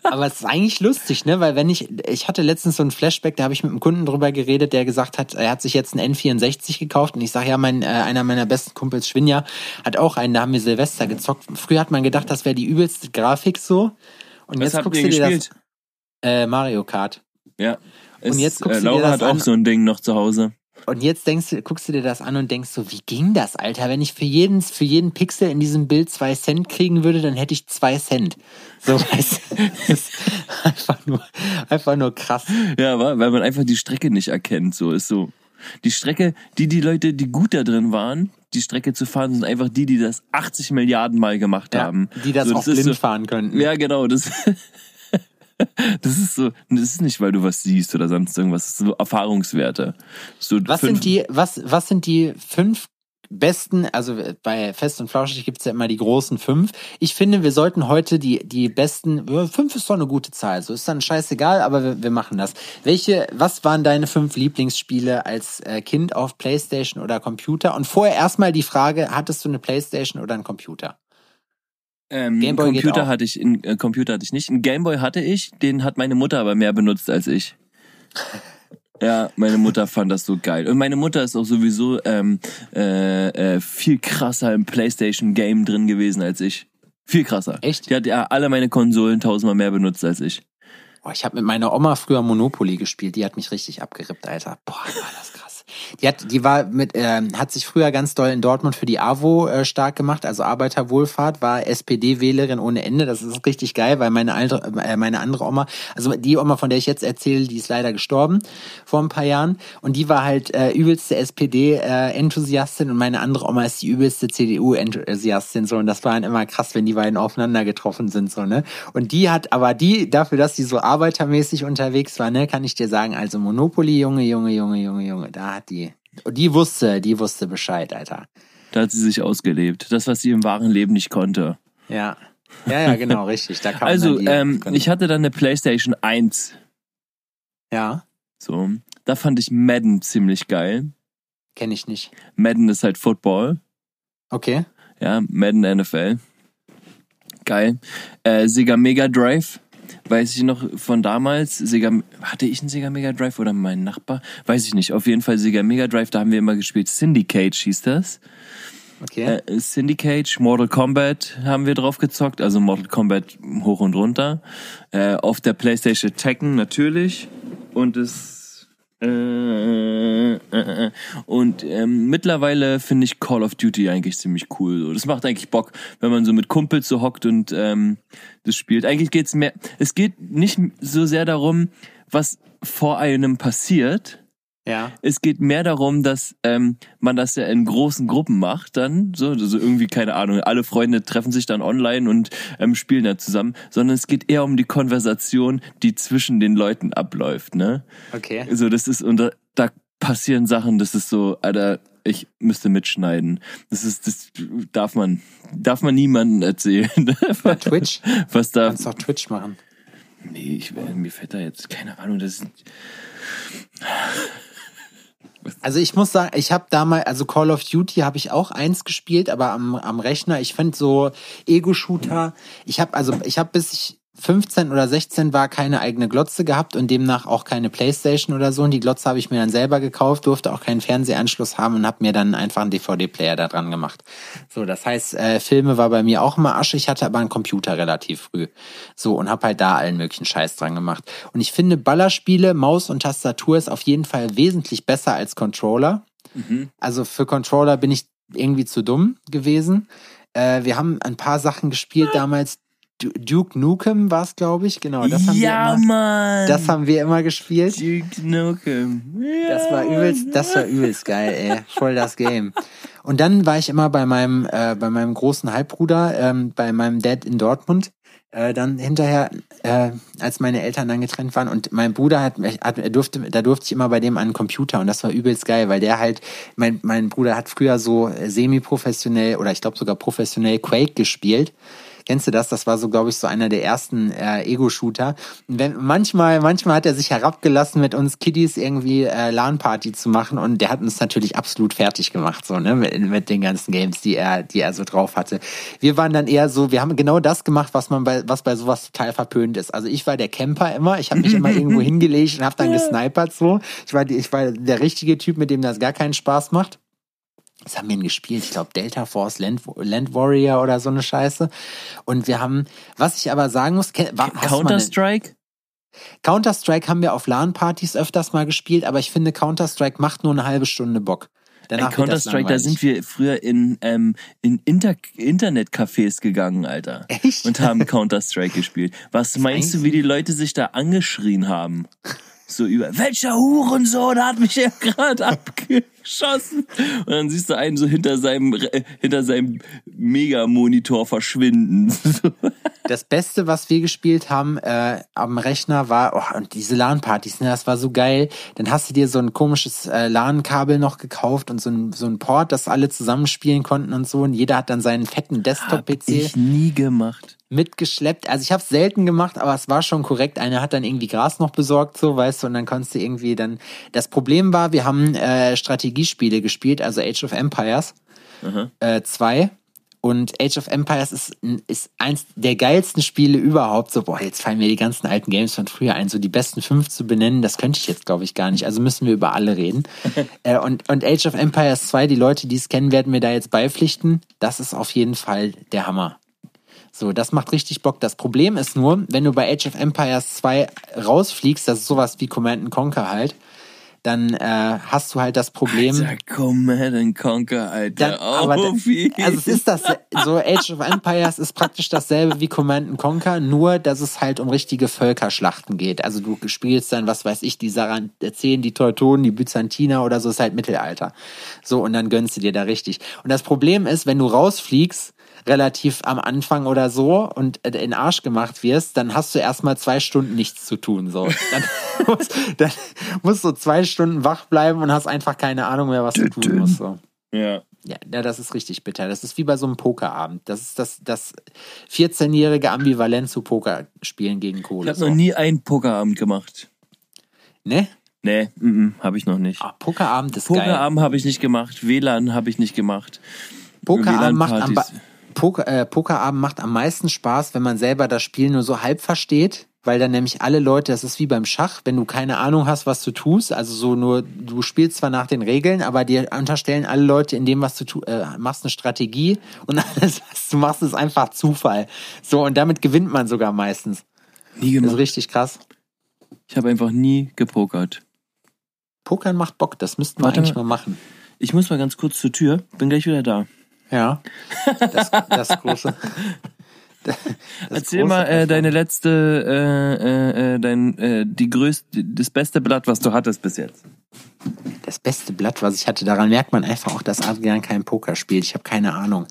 Aber es ist eigentlich lustig, ne? Weil wenn ich, ich hatte letztens so ein Flashback, da habe ich mit einem Kunden drüber geredet, der gesagt hat, er hat sich jetzt einen N64 gekauft und ich sage ja, mein, äh, einer meiner besten Kumpels, Schwinja, hat auch einen, da haben wir Silvester gezockt. Früher hat man gedacht, das wäre die übelste Grafik so. Und Was jetzt guckst du dir gespielt? das äh, Mario Kart. Ja. Es, Und jetzt guckst äh, du dir Laura das hat auch an. so ein Ding noch zu Hause. Und jetzt denkst du, guckst du dir das an und denkst so, wie ging das, Alter? Wenn ich für jeden, für jeden Pixel in diesem Bild zwei Cent kriegen würde, dann hätte ich zwei Cent. So, weißt du, das ist einfach nur, einfach nur krass. Ja, weil man einfach die Strecke nicht erkennt. So ist so. Die Strecke, die die Leute, die gut da drin waren, die Strecke zu fahren, sind einfach die, die das 80 Milliarden Mal gemacht Ja, haben. die das so, auch ist blind so, fahren könnten. Ja, genau. Das, das ist so. Das ist nicht, weil du was siehst oder sonst irgendwas. Das sind so Erfahrungswerte. So Was fünf- sind die, was, was sind die fünf besten, also bei Fest und Flauschig gibt's ja immer die großen fünf. Ich finde, wir sollten heute die, die besten, fünf ist doch eine gute Zahl, so ist dann scheißegal, aber wir, wir machen das. Welche, was waren deine fünf Lieblingsspiele als äh, Kind auf Playstation oder Computer? Und vorher erstmal die Frage, hattest du eine Playstation oder einen Computer? Ähm, Gameboy Computer hatte ich, in, äh, Computer hatte ich nicht. Ein Gameboy hatte ich, den hat meine Mutter aber mehr benutzt als ich. Ja, meine Mutter fand das so geil. Und meine Mutter ist auch sowieso ähm, äh, äh, viel krasser im PlayStation-Game drin gewesen als ich. Viel krasser. Echt? Die hat ja alle meine Konsolen tausendmal mehr benutzt als ich. Boah, ich habe mit meiner Oma früher Monopoly gespielt. Die hat mich richtig abgerippt, Alter. Boah, war das krass. Die hat, die war mit, ähm, hat sich früher ganz doll in Dortmund für die AWO äh, stark gemacht, also Arbeiterwohlfahrt, war SPD-Wählerin ohne Ende. Das ist richtig geil, weil meine alte, äh, meine andere Oma, also die Oma, von der ich jetzt erzähle, die ist leider gestorben vor ein paar Jahren und die war halt äh, übelste SPD-Enthusiastin und meine andere Oma ist die übelste CDU-Enthusiastin so und das war dann immer krass, wenn die beiden aufeinander getroffen sind so ne. Und die hat, aber die dafür, dass die so arbeitermäßig unterwegs war, ne, kann ich dir sagen, also Monopoly, Junge, Junge, Junge, Junge, Junge, da hat die, die wusste, die wusste Bescheid, Alter. Da hat sie sich ausgelebt. Das, was sie im wahren Leben nicht konnte. Ja. Ja, ja, genau, richtig. Da man Also, ähm, ich hatte dann eine PlayStation 1. ja, So. Da fand ich Madden ziemlich geil. kenne ich nicht. Madden ist halt Football. Okay. Ja, Madden NFL. Geil. Äh, Sega Mega Drive. Weiß ich noch von damals. Sega, hatte ich einen Sega Mega Drive oder mein Nachbar? Weiß ich nicht. Auf jeden Fall Sega Mega Drive, da haben wir immer gespielt. Syndicate hieß das. Okay. Äh, Syndicate, Mortal Kombat haben wir drauf gezockt. Also Mortal Kombat hoch und runter. Äh, auf der Playstation Tekken natürlich. Und es äh, äh, äh, und ähm, mittlerweile finde ich Call of Duty eigentlich ziemlich cool. So. Das macht eigentlich Bock, wenn man so mit Kumpels so hockt und ähm, das spielt. Eigentlich geht's mehr. Es geht nicht so sehr darum, was vor einem passiert. Ja. Es geht mehr darum, dass ähm, man das ja in großen Gruppen macht, dann so, also irgendwie keine Ahnung. Alle Freunde treffen sich dann online und ähm, spielen da zusammen, sondern es geht eher um die Konversation, die zwischen den Leuten abläuft, ne? Okay. So, das ist, und da, da passieren Sachen, das ist so, Alter, ich müsste mitschneiden. Das ist, das darf man, darf man niemandem erzählen. Bei Twitch? Was da, Kannst doch Twitch machen. nee, ich, mir fällt da jetzt, keine Ahnung, das ist, Also ich muss sagen, ich habe damals, also Call of Duty habe ich auch eins gespielt, aber am, am Rechner. Ich finde so Ego-Shooter. Ich habe also ich habe bis ich 15 oder 16 war keine eigene Glotze gehabt und demnach auch keine Playstation oder so. Und die Glotze habe ich mir dann selber gekauft, durfte auch keinen Fernsehanschluss haben und habe mir dann einfach einen DVD-Player da dran gemacht. So, das heißt, äh, Filme war bei mir auch immer Asche. Ich hatte aber einen Computer relativ früh. So und habe halt da allen möglichen Scheiß dran gemacht. Und ich finde Ballerspiele, Maus und Tastatur ist auf jeden Fall wesentlich besser als Controller. Also für Controller bin ich irgendwie zu dumm gewesen. Äh, wir haben ein paar Sachen gespielt damals. Du- Duke Nukem war es, glaube ich. Genau, das haben ja, wir immer. Mann! Das haben wir immer gespielt. Duke Nukem. Ja, Das war übelst, das war übelst geil, ey. Voll das Game. Und dann war ich immer bei meinem, äh, bei meinem großen Halbbruder, ähm, bei meinem Dad in Dortmund. Äh, dann hinterher, äh, als meine Eltern dann getrennt waren und mein Bruder hat, hat er durfte, da durfte ich immer bei dem an den Computer und das war übelst geil, weil der halt, mein, mein Bruder hat früher so semi-professionell oder ich glaube sogar professionell Quake gespielt. Kennst du das? Das war so, glaube ich, so einer der ersten äh, Ego-Shooter. Wenn, manchmal, manchmal hat er sich herabgelassen, mit uns Kiddies irgendwie äh, LAN-Party zu machen und der hat uns natürlich absolut fertig gemacht, so, ne, mit, mit den ganzen Games, die er, die er so drauf hatte. Wir waren dann eher so, wir haben genau das gemacht, was man bei, was bei sowas total verpönt ist. Also ich war der Camper immer, ich habe mich immer irgendwo hingelegt und habe dann gesnipert so. Ich war, ich war der richtige Typ, mit dem das gar keinen Spaß macht. Was haben wir denn gespielt? Ich glaube Delta Force, Land, Land Warrior oder so eine Scheiße. Und wir haben, was ich aber sagen muss, Counter-Strike? Counter-Strike haben wir auf LAN-Partys öfters mal gespielt, aber ich finde, Counter-Strike macht nur eine halbe Stunde Bock. Counter-Strike, da sind wir früher in, ähm, in Inter Internetcafés gegangen, Alter. Echt? Und haben Counter-Strike gespielt. Was meinst du, wie die Leute sich da angeschrien haben? So über, welcher Hurensohn hat mich ja gerade abgeschossen? Und dann siehst du einen so hinter seinem, äh, hinter seinem Megamonitor verschwinden. Das Beste, was wir gespielt haben äh, am Rechner war, oh, und diese LAN-Partys, ne, das war so geil. Dann hast du dir so ein komisches äh, LAN-Kabel noch gekauft und so ein, so ein Port, das alle zusammenspielen konnten und so. Und jeder hat dann seinen fetten Desktop-PC. Ich nie gemacht mitgeschleppt. Also ich habe es selten gemacht, aber es war schon korrekt. Einer hat dann irgendwie Gras noch besorgt, so weißt du, und dann konntest du irgendwie dann. Das Problem war, wir haben äh, Strategiespiele gespielt, also Age of Empires 2. Äh, und Age of Empires ist, ist eins der geilsten Spiele überhaupt. So, boah, jetzt fallen mir die ganzen alten Games von früher ein. So die besten fünf zu benennen, das könnte ich jetzt, glaube ich, gar nicht. Also müssen wir über alle reden. äh, und, und Age of Empires 2, die Leute, die es kennen, werden mir da jetzt beipflichten. Das ist auf jeden Fall der Hammer. So, das macht richtig Bock. Das Problem ist nur, wenn du bei Age of Empires 2 rausfliegst, das ist sowas wie Command Conquer halt, dann äh, hast du halt das Problem. Alter, Command Conquer, Alter. Dann, aber also es ist das so Age of Empires ist praktisch dasselbe wie Command Conquer, nur dass es halt um richtige Völkerschlachten geht. Also du spielst dann, was weiß ich, die Sarazenen, die Teutonen, die Byzantiner oder so ist halt Mittelalter. So und dann gönnst du dir da richtig. Und das Problem ist, wenn du rausfliegst, relativ am Anfang oder so und in den Arsch gemacht wirst, dann hast du erstmal zwei Stunden nichts zu tun. So. Dann, musst, dann musst du zwei Stunden wach bleiben und hast einfach keine Ahnung mehr, was du tun musst. So. Ja. Ja, das ist richtig bitter. Das ist wie bei so einem Pokerabend. Das ist das, das 14-jährige Ambivalent zu Pokerspielen gegen Kohle. Ich habe so. noch nie einen Pokerabend gemacht. Ne? Nee, mm, mm, habe ich noch nicht. Ah, Pokerabend ist Pokerabend habe ich nicht gemacht. WLAN habe ich nicht gemacht. Pokerabend macht am, Poker, äh, Pokerabend macht am meisten Spaß, wenn man selber das Spiel nur so halb versteht, weil dann nämlich alle Leute, das ist wie beim Schach, wenn du keine Ahnung hast, was du tust, also so nur, du spielst zwar nach den Regeln, aber dir unterstellen alle Leute in dem, was du tu, äh, machst, eine Strategie und alles, was du machst, ist einfach Zufall. So, und damit gewinnt man sogar meistens. Nie gemacht. Das ist richtig krass. Ich habe einfach nie gepokert. Pokern macht Bock, das müssten wir Warte, eigentlich mal machen. Ich muss mal ganz kurz zur Tür, bin gleich wieder da. Ja. Das, das große. Das Erzähl große mal äh, deine letzte, äh, äh, äh, dein, äh, die größte, das beste Blatt, was du hattest bis jetzt. Das beste Blatt, was ich hatte, daran merkt man einfach auch, dass Adrian kein Poker spielt. Ich habe keine Ahnung.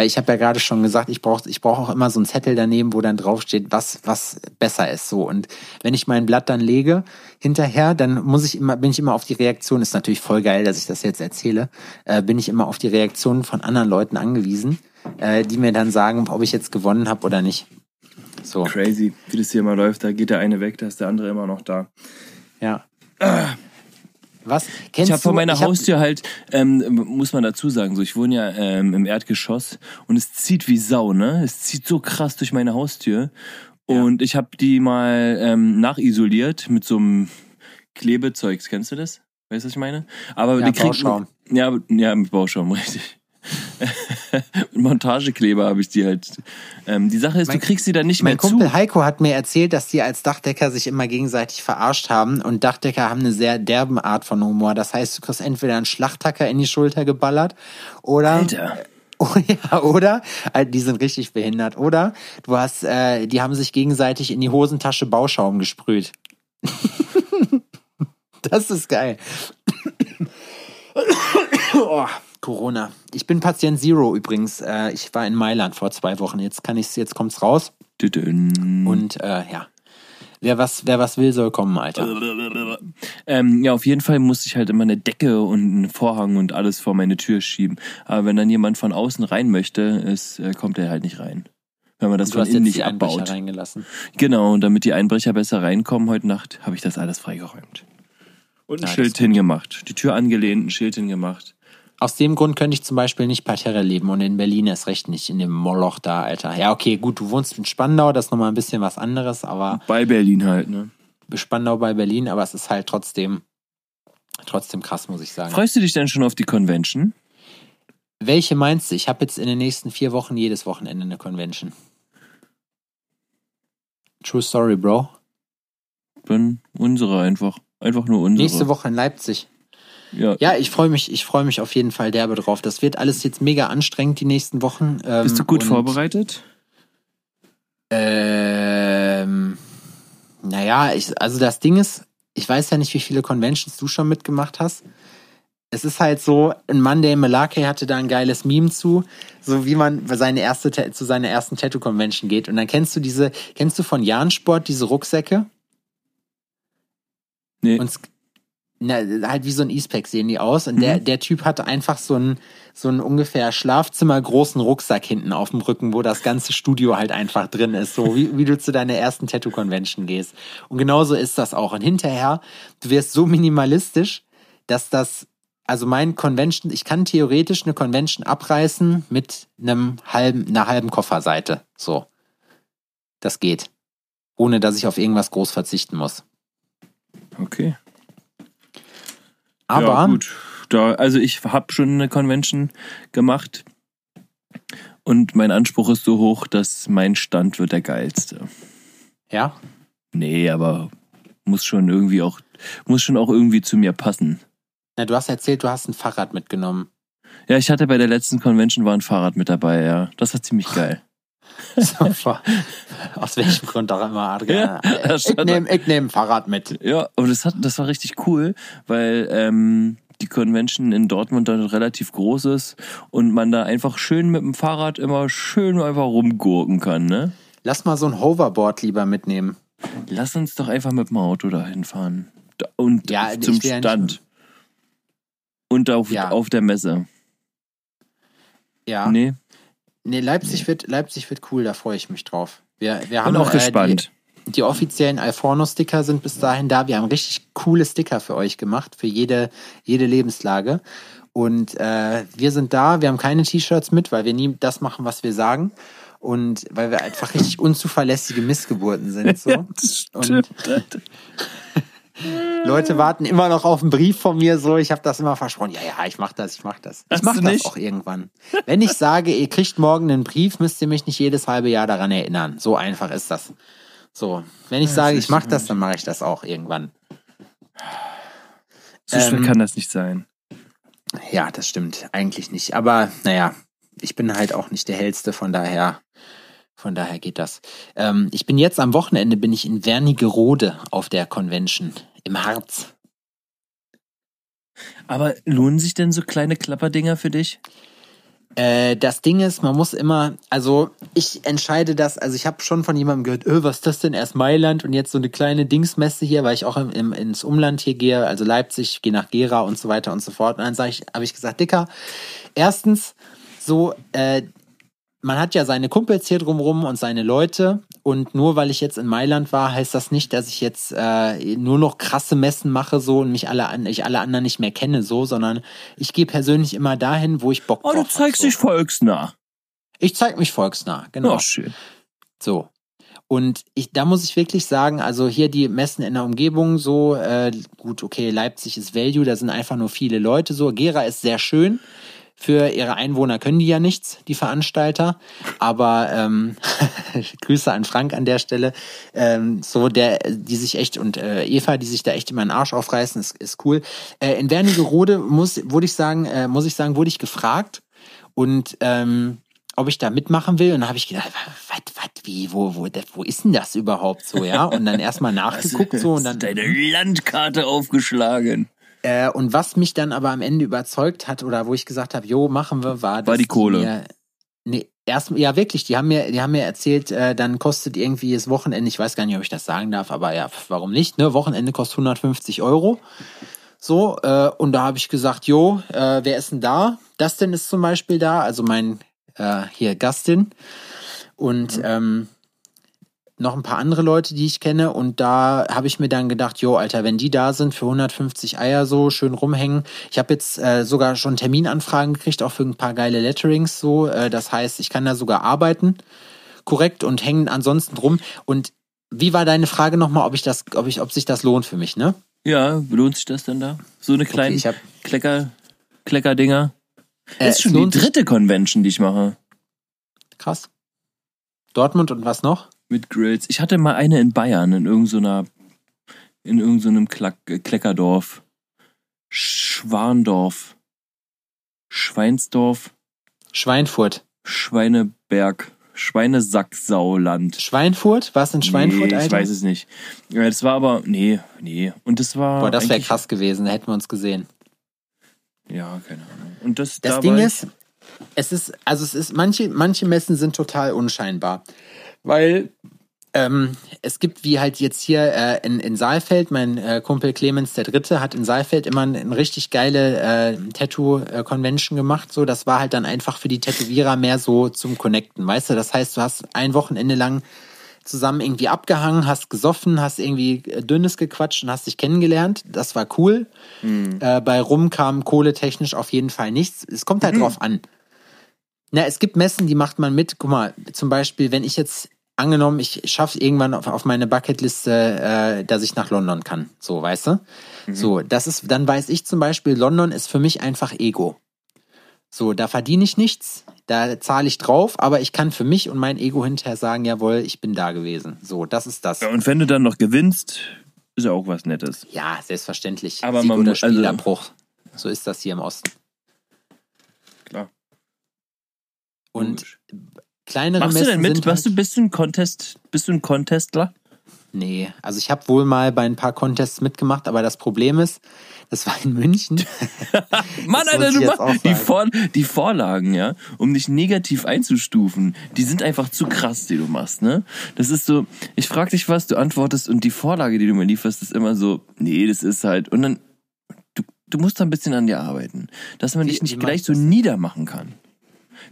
Weil ich habe ja gerade schon gesagt, ich brauche ich brauch auch immer so einen Zettel daneben, wo dann draufsteht, was, was besser ist. So. Und wenn ich mein Blatt dann lege hinterher, dann muss ich immer, bin ich immer auf die Reaktion, ist natürlich voll geil, dass ich das jetzt erzähle, äh, bin ich immer auf die Reaktionen von anderen Leuten angewiesen, äh, die mir dann sagen, ob ich jetzt gewonnen habe oder nicht. So. Crazy, wie das hier mal läuft. Da geht der eine weg, da ist der andere immer noch da. Ja. Ah. Was? Kennst ich habe vor meiner Haustür halt, ähm, muss man dazu sagen, so ich wohne ja ähm, im Erdgeschoss und es zieht wie Sau, ne? Es zieht so krass durch meine Haustür. Und ja. ich habe die mal ähm, nachisoliert mit so einem Klebezeugs. Kennst du das? Weißt du, was ich meine? Aber ja, die kriegt Bauschaum. Ja, ja, mit Bauschaum, richtig. Mit Montagekleber habe ich die halt. Ähm, die Sache ist, mein, du kriegst sie dann nicht mehr zu. Mein Kumpel Heiko hat mir erzählt, dass die als Dachdecker sich immer gegenseitig verarscht haben und Dachdecker haben eine sehr derben Art von Humor. Das heißt, du kriegst entweder einen Schlachttacker in die Schulter geballert oder Alter. Oh ja, oder äh, die sind richtig behindert. Oder du hast, äh, die haben sich gegenseitig in die Hosentasche Bauschaum gesprüht. das ist geil. oh. Corona. Ich bin Patient Zero übrigens. Äh, ich war in Mailand vor zwei Wochen. Jetzt kann ich's, jetzt kommt's raus. Und äh, ja. Wer was, wer was will, soll kommen, Alter. Ähm, ja, auf jeden Fall muss ich halt immer eine Decke und einen Vorhang und alles vor meine Tür schieben. Aber wenn dann jemand von außen rein möchte, ist, äh, kommt er halt nicht rein. wenn man das Du von innen jetzt die nicht Einbrecher abbaut. reingelassen. Genau, und damit die Einbrecher besser reinkommen heute Nacht, habe ich das alles freigeräumt. Und ein Ja, Schild hingemacht. Die Tür angelehnt, ein Schild hingemacht. Aus dem Grund könnte ich zum Beispiel nicht Parterre leben und in Berlin erst recht nicht, in dem Moloch da, Alter. Ja, okay, gut, du wohnst in Spandau, das ist nochmal ein bisschen was anderes, aber Bei Berlin halt, ne? Spandau bei Berlin, aber es ist halt trotzdem, trotzdem krass, muss ich sagen. Freust du dich denn schon auf die Convention? Welche meinst du? Ich habe jetzt in den nächsten vier Wochen jedes Wochenende eine Convention. True Story, Bro. Dann unsere einfach. Einfach nur unsere. Nächste Woche in Leipzig. Ja. Ja, ich freue mich, ich freue mich auf jeden Fall derbe drauf. Das wird alles jetzt mega anstrengend die nächsten Wochen. Ähm, Bist du gut und, vorbereitet? Ähm, naja, ich, also das Ding ist, ich weiß ja nicht, wie viele Conventions du schon mitgemacht hast. Es ist halt so, ein Monday Malake hatte da ein geiles Meme zu, so wie man seine erste, zu seiner ersten Tattoo-Convention geht. Und dann kennst du diese, kennst du von Jansport diese Rucksäcke? Nee. Und na, halt wie so ein E-Spec sehen die aus. Und der, Mhm. der Typ hatte einfach so einen, so einen ungefähr schlafzimmergroßen Rucksack hinten auf dem Rücken, wo das ganze Studio halt einfach drin ist. So wie, wie du zu deiner ersten Tattoo-Convention gehst. Und genauso ist das auch. Und hinterher, du wirst so minimalistisch, dass das, also mein Convention, ich kann theoretisch eine Convention abreißen mit einem halben, einer halben Kofferseite. So. Das geht. Ohne dass ich auf irgendwas groß verzichten muss. Okay. Aber. Ja, gut. Da, also ich habe schon eine Convention gemacht. Und mein Anspruch ist so hoch, dass mein Stand wird der geilste. ja? Nee, aber muss schon irgendwie auch, muss schon auch irgendwie zu mir passen. Na, du hast erzählt, du hast ein Fahrrad mitgenommen. Ja, ich hatte bei der letzten Convention war ein Fahrrad mit dabei, ja. Das war ziemlich geil. So, Aus welchem Grund auch immer, Adrian. Ja, ich nehme nehm ein Fahrrad mit. Ja, aber das hat, das war richtig cool, weil ähm, die Convention in Dortmund dann relativ groß ist und man da einfach schön mit dem Fahrrad immer schön einfach rumgurken kann, ne? Lass mal so ein Hoverboard lieber mitnehmen. Lass uns doch einfach mit dem Auto dahin fahren. Und Ja, zum Stand. Und auf, Ja. auf der Messe. Ja. Nee, Nee, Leipzig, Wird, Leipzig wird cool, da freue ich mich drauf. Wir, wir bin haben auch äh, gespannt. Die, die offiziellen Alforno-Sticker sind bis dahin da. Wir haben richtig coole Sticker für euch gemacht, für jede, jede Lebenslage. Und äh, wir sind da, wir haben keine T-Shirts mit, weil wir nie das machen, was wir sagen. Und weil wir einfach richtig unzuverlässige Missgeburten sind. So. das Und Leute warten immer noch auf einen Brief von mir so. Ich habe das immer versprochen. Ja, ja, ich mach das, ich mach das. Ich Hast mach du das nicht? auch irgendwann. Wenn ich sage, ihr kriegt morgen einen Brief, müsst ihr mich nicht jedes halbe Jahr daran erinnern. So einfach ist das. So, wenn ich sage, ich mach das, dann mache ich das auch irgendwann. So Ähm, kann das nicht sein. Ja, das stimmt. Eigentlich nicht. Aber naja, ich bin halt auch nicht der hellste, von daher, von daher geht das. Ähm, ich bin jetzt am Wochenende bin ich in Wernigerode auf der Convention im Harz. Aber lohnen sich denn so kleine Klapperdinger für dich? Äh, das Ding ist, man muss immer, also ich entscheide das, also ich habe schon von jemandem gehört, öh, was ist das denn, erst Mailand und jetzt so eine kleine Dingsmesse hier, weil ich auch im, im, ins Umland hier gehe, also Leipzig, gehe nach Gera und so weiter und so fort. Und dann sage ich, habe ich gesagt, Dicker, erstens, so, äh, man hat ja seine Kumpels hier drumrum und seine Leute. Und nur weil ich jetzt in Mailand war, heißt das nicht, dass ich jetzt äh, nur noch krasse Messen mache so und mich alle an, ich alle anderen nicht mehr kenne so, sondern ich gehe persönlich immer dahin, wo ich Bock Oh, drauf du hab, zeigst so. dich volksnah. Ich zeig mich volksnah, genau. Oh, schön. So. Und ich, da muss ich wirklich sagen, also hier die Messen in der Umgebung so, äh, gut, okay, Leipzig ist Value, da sind einfach nur viele Leute so. Gera ist sehr schön. Für ihre Einwohner können die ja nichts, die Veranstalter. Aber ähm, Grüße an Frank an der Stelle. Ähm, so der, die sich echt und äh, Eva, die sich da echt immer den Arsch aufreißen, ist, ist cool. Äh, in Wernigerode muss, wurde ich sagen, äh, muss ich sagen, wurde ich gefragt und ähm, ob ich da mitmachen will. Und dann habe ich gedacht, was, was, wie, wo, wo, wo ist denn das überhaupt so, ja? Und dann erstmal nachgeguckt so und dann. deine Landkarte aufgeschlagen. Äh, und was mich dann aber am Ende überzeugt hat oder wo ich gesagt habe, jo, machen wir, war, dass die Kohle. Mir, nee, erst, ja wirklich, die haben mir, die haben mir erzählt, äh, dann kostet irgendwie das Wochenende, ich weiß gar nicht, ob ich das sagen darf, aber ja, warum nicht, ne? Wochenende kostet 150 Euro. So, äh, und da habe ich gesagt, jo, äh, wer ist denn da? Dustin ist zum Beispiel da, also mein äh, hier Gastin. und ähm, noch ein paar andere Leute, die ich kenne. Und da habe ich mir dann gedacht, jo, Alter, wenn die da sind für 150 Eier so schön rumhängen. Ich habe jetzt äh, sogar schon Terminanfragen gekriegt, auch für ein paar geile Letterings so. Äh, das heißt, ich kann da sogar arbeiten, korrekt, und hängen ansonsten rum. Und wie war deine Frage nochmal, ob ich das, ob ich, ob sich das lohnt für mich, ne? Ja, lohnt sich das denn da? So eine kleine ich hab- Klecker, Kleckerdinger? Äh, Das ist schon die dritte Convention, die ich mache. Krass. Dortmund und was noch? Mit Grills. Ich hatte mal eine in Bayern, in irgendeiner, in irgendeinem Klack, äh, Kleckerdorf. Schwandorf. Schweinsdorf. Schweinfurt. Schweineberg. Schweinesacksauland. Schweinfurt? War es in Schweinfurt, nee, Alter? ich weiß es nicht. Ja, Das war aber, nee, nee. Und das war. Boah, das wäre krass gewesen, da hätten wir uns gesehen. Ja, keine Ahnung. Und das, Das da Ding ist, es ist, also es ist, manche, manche Messen sind total unscheinbar. Weil ähm, es gibt, wie halt jetzt hier äh, in, in Saalfeld, mein äh, Kumpel Clemens der Dritte hat in Saalfeld immer eine ein richtig geile äh, Tattoo-Convention gemacht. So, das war halt dann einfach für die Tätowierer mehr so zum Connecten, weißt du? Das heißt, du hast ein Wochenende lang zusammen irgendwie abgehangen, hast gesoffen, hast irgendwie äh, Dünnes gequatscht und hast dich kennengelernt. Das war cool. Äh, bei Rum kam kohletechnisch auf jeden Fall nichts. Es kommt halt drauf an. Na, es gibt Messen, die macht man mit. Guck mal, zum Beispiel, wenn ich jetzt angenommen, ich schaffe irgendwann auf, auf meine Bucketliste, äh, dass ich nach London kann. So, weißt du? So, das ist, dann weiß ich zum Beispiel, London ist für mich einfach Ego. So, da verdiene ich nichts, da zahle ich drauf, aber ich kann für mich und mein Ego hinterher sagen, jawohl, ich bin da gewesen. So, das ist das. Ja, und wenn du dann noch gewinnst, ist ja auch was Nettes. Ja, selbstverständlich. Aber Sieg man oder mu- also- Spielabbruch. so ist das hier im Osten. Klar. Und kleinere Machst du denn mit? sind halt, du, bist du ein Contest, bist du ein Contestler? Nee, also ich habe wohl mal bei ein paar Contests mitgemacht, aber das Problem ist, das war in München. Mann, Alter, du machst die. Vor die Vorlagen, ja, um dich negativ einzustufen, die sind einfach zu krass, die du machst, ne? Das ist so, ich frag dich was, du antwortest und die Vorlage, die du mir lieferst, ist immer so, nee, das ist halt, und dann, du, du musst da ein bisschen an dir arbeiten, dass man Wie- dich nicht gleich so niedermachen kann.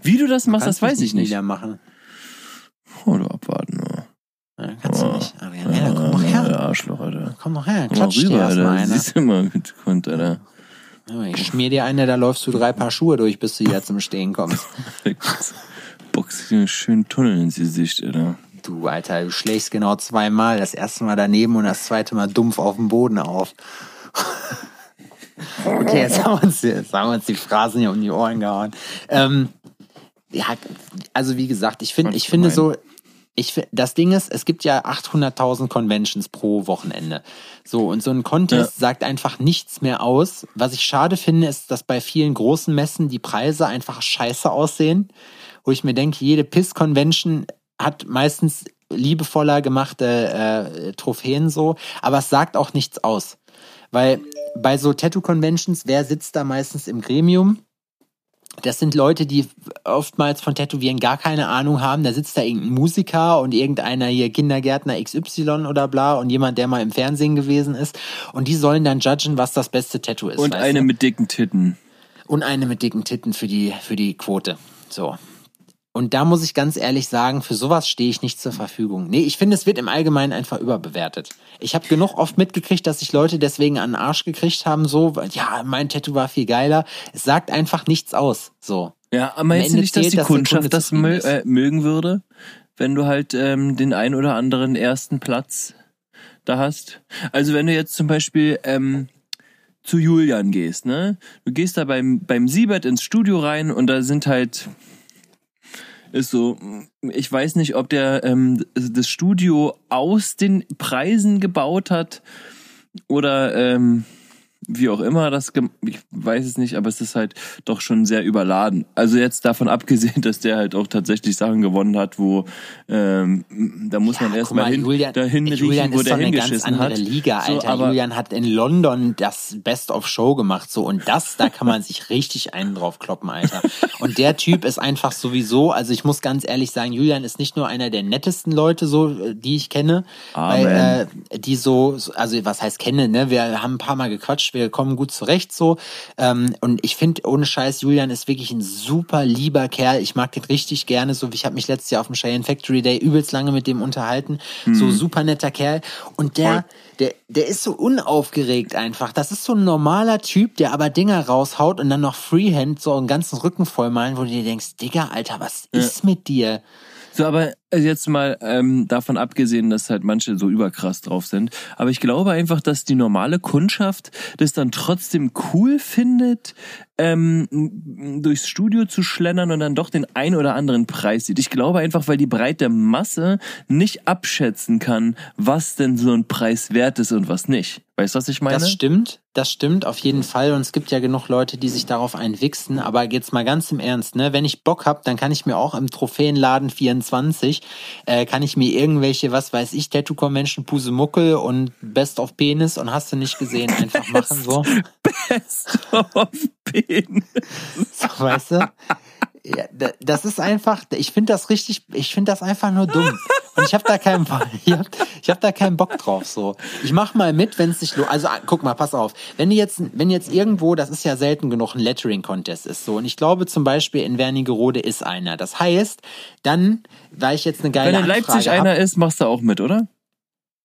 Wie du das machst, das weiß ich nicht. Niedermachen. Oh, du abwarten? Ja, kannst du nicht. Aber ja, ja, komm doch her. Arschloch, Alter. Komm doch her, Komm klatsch dir rüber, erstmal Alter. einer. Siehst du mal mit Grund, Alter. Ich schmier dir eine, da läufst du drei Paar Schuhe durch, bis du wieder zum Stehen kommst. Box dir einen schönen Tunnel ins Gesicht, Alter. Du, Alter, du schlägst genau zweimal. Das erste Mal daneben und das zweite Mal dumpf auf dem Boden auf. Okay, jetzt haben wir uns, jetzt haben wir uns die Phrasen hier um die Ohren gehauen. Ähm, ja, also wie gesagt, ich finde, ich finde so, ich, das Ding ist, es gibt ja 800.000 Conventions pro Wochenende. So, und so ein Contest sagt einfach nichts mehr aus. Was ich schade finde, ist, dass bei vielen großen Messen die Preise einfach scheiße aussehen. Wo ich mir denke, jede Piss-Convention hat meistens liebevoller gemachte äh, Trophäen so, aber es sagt auch nichts aus. Weil bei so Tattoo-Conventions, wer sitzt da meistens im Gremium? Das sind Leute, die oftmals von Tätowieren gar keine Ahnung haben. Da sitzt da irgendein Musiker und irgendeiner hier Kindergärtner XY oder bla und jemand, der mal im Fernsehen gewesen ist. Und die sollen dann judgen, was das beste Tattoo ist. Und eine du? mit dicken Titten. und eine mit dicken Titten für die, für die Quote. So. Und da muss ich ganz ehrlich sagen, für sowas stehe ich nicht zur Verfügung. Nee, ich finde, es wird im Allgemeinen einfach überbewertet. Ich habe genug oft mitgekriegt, dass sich Leute deswegen an den Arsch gekriegt haben, so, weil, ja, mein Tattoo war viel geiler. Es sagt einfach nichts aus. So. Ja, aber meinst du nicht, dass zählt, die dass Kundschaft das mö äh, mögen würde, wenn du halt ähm, den ein oder anderen ersten Platz da hast? Also wenn du jetzt zum Beispiel ähm, zu Julian gehst, ne? Du gehst da beim beim Siebert ins Studio rein und da sind halt ist so, ich weiß nicht, ob der ähm, das Studio aus den Preisen gebaut hat oder ähm, wie auch immer das, ich weiß es nicht, aber es ist halt doch schon sehr überladen. Also jetzt davon abgesehen, dass der halt auch tatsächlich Sachen gewonnen hat, wo ähm, da muss man Ja, erst guck mal mal, hin, Julian, dahin Julian riechen, wo ist der doch eine ganz hingeschissen andere hat. Liga, So, Alter. aber Julian hat in London das Best of Show gemacht, so. Und das, da kann man sich richtig einen drauf kloppen, Alter. Und der Typ ist einfach sowieso, also ich muss ganz ehrlich sagen, Julian ist nicht nur einer der nettesten Leute, so, äh, die ich kenne, Amen. weil, äh, die so, so- also was heißt kenne, ne? Wir haben ein paar Mal gequatscht wir kommen gut zurecht so. Ähm, und ich finde, ohne Scheiß, Julian ist wirklich ein super lieber Kerl. Ich mag den richtig gerne. So, ich habe mich letztes Jahr auf dem Cheyenne Factory Day übelst lange mit dem unterhalten. So super netter Kerl. Und der, der, der ist so unaufgeregt einfach. Das ist so ein normaler Typ, der aber Dinger raushaut und dann noch Freehand so einen ganzen Rücken vollmalen, wo du dir denkst, Digga, Alter, was ist mit dir? So, aber jetzt mal ähm, davon abgesehen, dass halt manche so überkrass drauf sind. Aber ich glaube einfach, dass die normale Kundschaft das dann trotzdem cool findet, ähm, durchs Studio zu schlendern und dann doch den ein oder anderen Preis sieht. Ich glaube einfach, weil die breite Masse nicht abschätzen kann, was denn so ein Preis wert ist und was nicht. Weißt du, was ich meine? Das stimmt, das stimmt auf jeden Fall. Und es gibt ja genug Leute, die sich darauf einwichsen. Aber jetzt mal ganz im Ernst, ne? Wenn ich Bock hab, dann kann ich mir auch im Trophäenladen 24, äh, kann ich mir irgendwelche, was weiß ich, Tattoo Convention, Pusemuckel und Best of Penis und hast du nicht gesehen, einfach machen so. Best of Penis. So, weißt du? Ja, da- das ist einfach, ich finde das richtig, ich finde das einfach nur dumm. Und ich habe da keinen Bock, ich hab, ich hab da keinen Bock drauf so. Ich mach mal mit, wenn es sich lohnt. Also ah, guck mal, pass auf. Wenn jetzt, wenn jetzt irgendwo, das ist ja selten genug, ein Lettering-Contest ist so. Und ich glaube zum Beispiel in Wernigerode ist einer. Das heißt, dann, weil ich jetzt eine geile Wenn in Anfrage Leipzig hab, einer ist, machst du auch mit, oder?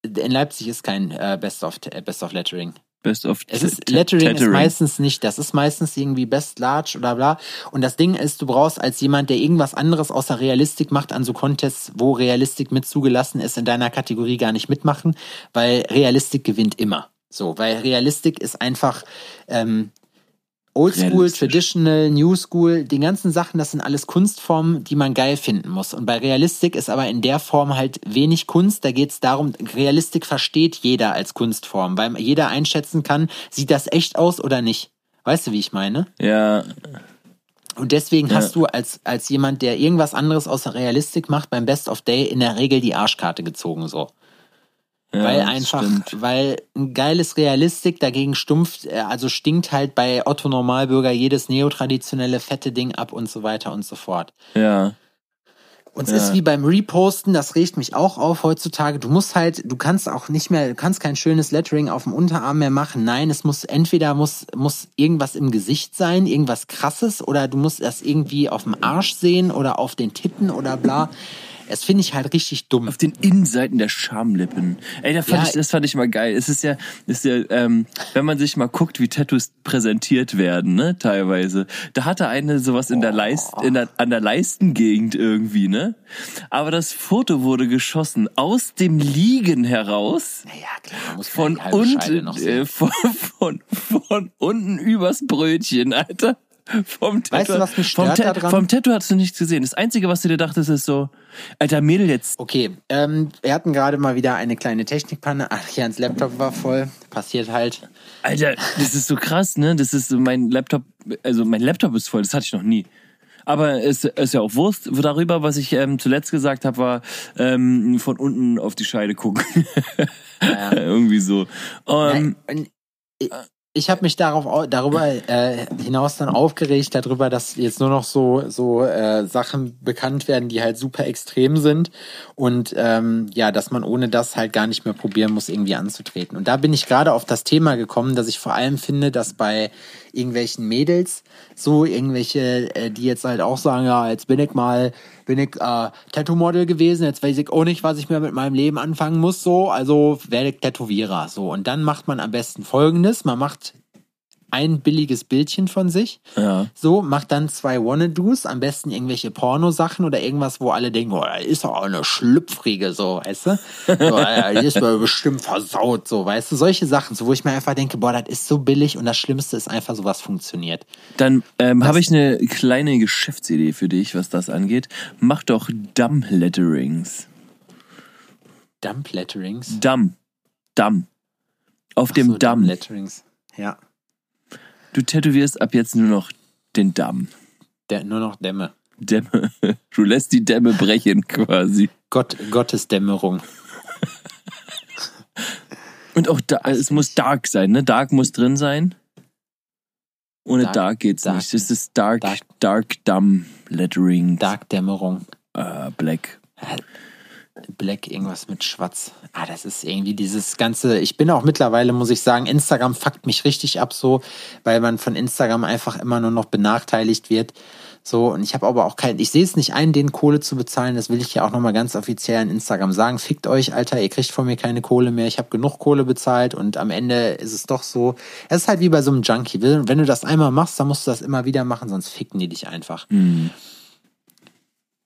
in Leipzig ist kein äh, Best of äh, Best of Lettering. Best of Es ist, T- Lettering ist meistens nicht, das ist meistens irgendwie Best Large oder bla. Und das Ding ist, du brauchst als jemand, der irgendwas anderes außer Realistik macht, an so Contests, wo Realistik mit zugelassen ist, in deiner Kategorie gar nicht mitmachen, weil Realistik gewinnt immer. So, weil Realistik ist einfach ähm, Oldschool. Traditional, New School, die ganzen Sachen, das sind alles Kunstformen, die man geil finden muss. Und bei Realistik ist aber in der Form halt wenig Kunst. Da geht es darum, Realistik versteht jeder als Kunstform, weil jeder einschätzen kann, sieht das echt aus oder nicht. Weißt du, wie ich meine? Ja, Und deswegen Ja. hast du als, als jemand, der irgendwas anderes außer Realistik macht, beim Best of Day in der Regel die Arschkarte gezogen so. Ja weil einfach, stimmt. weil ein geiles Realistik dagegen stumpft, äh, also stinkt halt bei Otto Normalbürger jedes neotraditionelle fette Ding ab und so weiter und so fort. Ja. Und es Ja. ist wie beim Reposten, das regt mich auch auf heutzutage. Du musst halt, du kannst auch nicht mehr, du kannst kein schönes Lettering auf dem Unterarm mehr machen. Nein, es muss entweder muss muss irgendwas im Gesicht sein, irgendwas krasses oder du musst das irgendwie auf dem Arsch sehen oder auf den Titten oder bla. Es finde ich halt richtig dumm. Auf den Innenseiten der Schamlippen. Ey, da fand Ja. ich, das fand ich mal geil. Es ist ja, ist ja, ähm, wenn man sich mal guckt, wie Tattoos präsentiert werden, ne, teilweise. Da hatte eine sowas in der Leist, in der, an der Leistengegend irgendwie, ne? Aber das Foto wurde geschossen aus dem Liegen heraus. Ja, klar, man muss Von unten, äh, von, von, von unten übers Brötchen, Alter. Vom Tattoo, Weißt du, was mich stört vom, daran? vom Tattoo hast du nichts gesehen. Das Einzige, was du dir dachtest, ist so, Alter Mädel, jetzt Okay, ähm, wir hatten gerade mal wieder eine kleine Technikpanne. Ach, Jans Laptop war voll. Passiert halt. Alter, das ist so krass, ne? Das ist so mein Laptop, also mein Laptop ist voll, das hatte ich noch nie. Aber es ist ja auch Wurst darüber, was ich ähm, zuletzt gesagt habe, war ähm, von unten auf die Scheide gucken. Ja. Irgendwie so. Ähm, Nein, ich, habe mich darauf au- darüber äh, hinaus dann aufgeregt darüber, dass jetzt nur noch so so äh, Sachen bekannt werden, die halt super extrem sind und ähm, ja, dass man ohne das halt gar nicht mehr probieren muss, irgendwie anzutreten. Und da bin ich gerade auf das Thema gekommen, dass ich vor allem finde, dass bei irgendwelchen Mädels so irgendwelche, äh, die jetzt halt auch sagen, ja, jetzt bin ich mal, bin ich äh, Tattoo-Model gewesen, jetzt weiß ich auch nicht, was ich mir mit meinem Leben anfangen muss, so, also werde ich Tätowierer, so. Und dann macht man am besten Folgendes, man macht ein billiges Bildchen von sich, ja. so, macht dann zwei Wanna-Dos, am besten irgendwelche Pornosachen oder irgendwas, wo alle denken, oh, da ist doch auch eine Schlüpfrige, so, weißt du? So, die ist mir bestimmt versaut, so, weißt du? Solche Sachen, so, wo ich mir einfach denke, boah, das ist so billig und das Schlimmste ist einfach, sowas funktioniert. Dann ähm, habe ich eine kleine Geschäftsidee für dich, was das angeht. Mach doch Dumb Letterings. Dump Letterings. Dumb. Dumb. Auf dem so, Damm. Letterings. Ja, Du tätowierst ab jetzt nur noch den Damm. der, nur noch Dämme. Dämme. Du lässt die Dämme brechen quasi. Gott, Gottesdämmerung. Und auch da, es muss dark sein, ne? Dark muss drin sein. Ohne dark, Dark- geht's dark- nicht. Das ist dark, dark, dark- dumb lettering, Dark Dämmerung. äh, black. Black, irgendwas mit Schwarz. Ah, das ist irgendwie dieses ganze. Ich bin auch mittlerweile, muss ich sagen, Instagram fuckt mich richtig ab so, weil man von Instagram einfach immer nur noch benachteiligt wird. So, und ich habe aber auch kein, ich sehe es nicht ein, den Kohle zu bezahlen. Das will ich ja auch nochmal ganz offiziell an Instagram sagen. Fickt euch, Alter, ihr kriegt von mir keine Kohle mehr. Ich habe genug Kohle bezahlt und am Ende ist es doch so. Es ist halt wie bei so einem Junkie. Wenn du das einmal machst, dann musst du das immer wieder machen, sonst ficken die dich einfach. Mhm.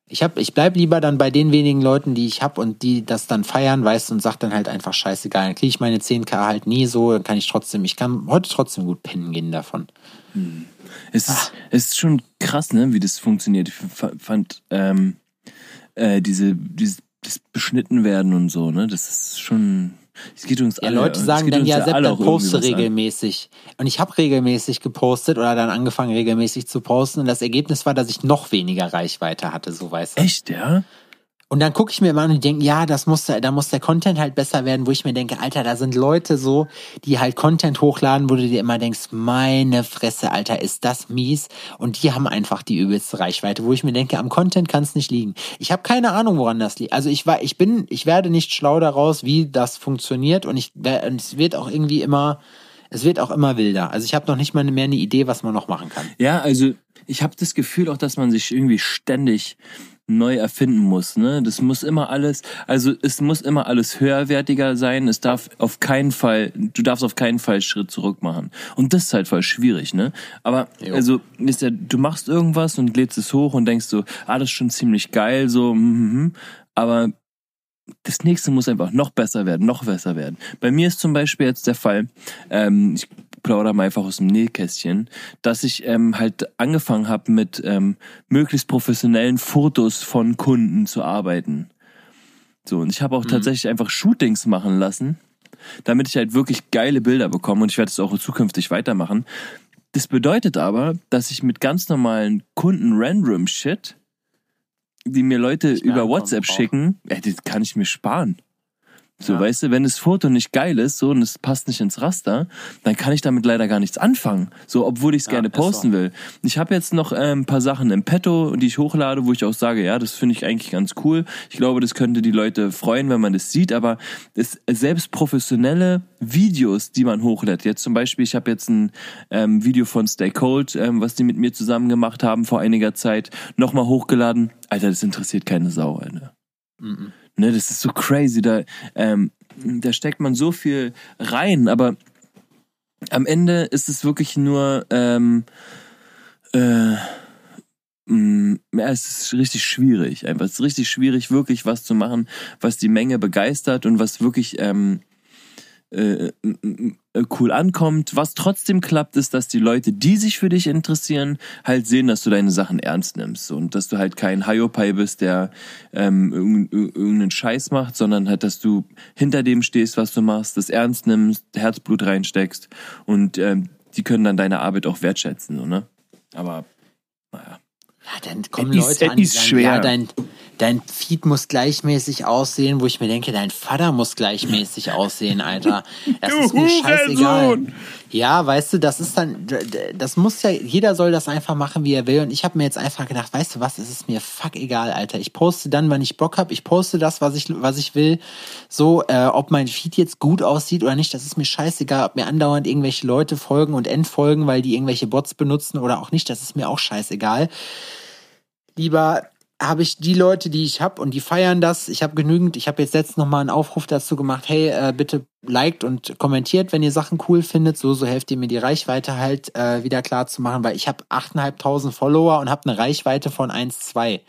Ich hab, ich bleib lieber dann bei den wenigen Leuten, die ich hab und die das dann feiern, weißt du, und sag dann halt einfach scheißegal. Dann kriege ich meine 10k halt nie so, dann kann ich trotzdem, ich kann heute trotzdem gut pennen gehen davon. Mhm. Es ist, es ist schon krass, ne, wie das funktioniert. Ich fand ähm, äh, diese, dieses das beschnitten werden und so, ne, das ist schon. Es geht uns ja, alle. Leute sagen dann ja, Sepp, dann poste regelmäßig. Und ich habe regelmäßig gepostet oder dann angefangen regelmäßig zu posten und das Ergebnis war, dass ich noch weniger Reichweite hatte, so weißt du. Echt, ja? Und dann gucke ich mir immer an und denke, ja, das muss, da muss der Content halt besser werden, wo ich mir denke, Alter, da sind Leute so, die halt Content hochladen, wo du dir immer denkst, meine Fresse, Alter, ist das mies. Und die haben einfach die übelste Reichweite, wo ich mir denke, am Content kann es nicht liegen. Ich habe keine Ahnung, woran das liegt. Also ich war, ich bin, ich werde nicht schlau daraus, wie das funktioniert und ich, und es wird auch irgendwie immer, es wird auch immer wilder. Also ich habe noch nicht mal mehr eine Idee, was man noch machen kann. Ja, also ich habe das Gefühl auch, dass man sich irgendwie ständig neu erfinden muss. Ne? Das muss immer alles, also es muss immer alles höherwertiger sein. Es darf auf keinen Fall, du darfst auf keinen Fall Schritt zurück machen. Und das ist halt voll schwierig, ne? Aber jo. also ist ja, du machst irgendwas und lädst es hoch und denkst so, ah, das ist schon ziemlich geil, so, mm. aber das nächste muss einfach noch besser werden, noch besser werden. Bei mir ist zum Beispiel jetzt der Fall, ähm, ich plaudere mal einfach aus dem Nähkästchen, dass ich ähm, halt angefangen habe mit ähm, möglichst professionellen Fotos von Kunden zu arbeiten. So, und ich habe auch mhm. tatsächlich einfach Shootings machen lassen, damit ich halt wirklich geile Bilder bekomme und ich werde es auch zukünftig weitermachen. Das bedeutet aber, dass ich mit ganz normalen Kunden Random Shit, die mir Leute über WhatsApp schicken, ey, das kann ich mir sparen. So, ja. weißt du, wenn das Foto nicht geil ist, so, und es passt nicht ins Raster, dann kann ich damit leider gar nichts anfangen. So, obwohl ich es ja, gerne posten so. will. Ich habe jetzt noch äh, ein paar Sachen im Petto, die ich hochlade, wo ich auch sage, ja, das finde ich eigentlich ganz cool. Ich glaube, das könnte die Leute freuen, wenn man das sieht, aber es, selbst professionelle Videos, die man hochlädt, jetzt zum Beispiel, ich habe jetzt ein ähm, Video von Stay Cold, ähm, was die mit mir zusammen gemacht haben vor einiger Zeit, nochmal hochgeladen. Alter, das interessiert keine Sau, Alter. Mhm. Ne, das ist so crazy. Da, ähm, da steckt man so viel rein, aber am Ende ist es wirklich nur, ähm, äh, mm, ja, es ist richtig schwierig. Einfach, es ist richtig schwierig, wirklich was zu machen, was die Menge begeistert und was wirklich ähm, äh, cool ankommt. Was trotzdem klappt, ist, dass die Leute, die sich für dich interessieren, halt sehen, dass du deine Sachen ernst nimmst und dass du halt kein Hyopai bist, der ähm, irgendeinen Scheiß macht, sondern halt, dass du hinter dem stehst, was du machst, das ernst nimmst, Herzblut reinsteckst und ähm, die können dann deine Arbeit auch wertschätzen, so, ne? Aber naja. Ja, dann kommen Leute ist, an, die sagen, schwer. ja, dein, dein Feed muss gleichmäßig aussehen, wo ich mir denke, dein Vater muss gleichmäßig aussehen, Alter. Das du ist mir scheißegal. Ja, weißt du, das ist dann, das muss ja, jeder soll das einfach machen, wie er will. Und ich habe mir jetzt einfach gedacht, weißt du was, es ist mir fuck egal, Alter. Ich poste dann, wann ich Bock hab. Ich poste das, was ich, was ich will. So, äh, ob mein Feed jetzt gut aussieht oder nicht, das ist mir scheißegal. Ob mir andauernd irgendwelche Leute folgen und entfolgen, weil die irgendwelche Bots benutzen oder auch nicht, das ist mir auch scheißegal. Lieber habe ich die Leute, die ich habe und die feiern das. Ich habe genügend. Ich habe jetzt letztens noch mal einen Aufruf dazu gemacht. Hey, äh, bitte liked und kommentiert, wenn ihr Sachen cool findet. So, so helft ihr mir die Reichweite halt äh, wieder klar zu machen, weil ich habe 8.500 Follower und habe eine Reichweite von 1,2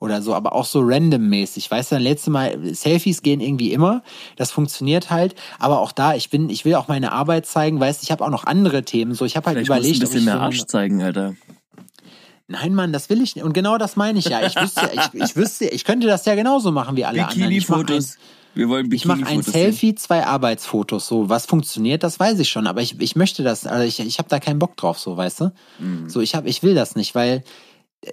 oder so, aber auch so randommäßig. Weißt du, letzte Mal Selfies gehen irgendwie immer. Das funktioniert halt. Aber auch da, ich bin, ich will auch meine Arbeit zeigen. Weißt, ich habe auch noch andere Themen. So, ich habe halt Vielleicht überlegt, musst ein bisschen mehr Arsch zeigen, Alter. Nein, Mann, das will ich nicht. Und genau das meine ich ja. Ich wüsste, ich, ich wüsste, ich könnte das ja genauso machen wie alle anderen. Bikini-Fotos. Wir wollen Bikini Ich mache ein Selfie, sehen. zwei Arbeitsfotos. So, was funktioniert, das weiß ich schon. Aber ich, ich möchte das, also ich, ich habe da keinen Bock drauf, so, weißt du? Mhm. So, ich hab, ich will das nicht, weil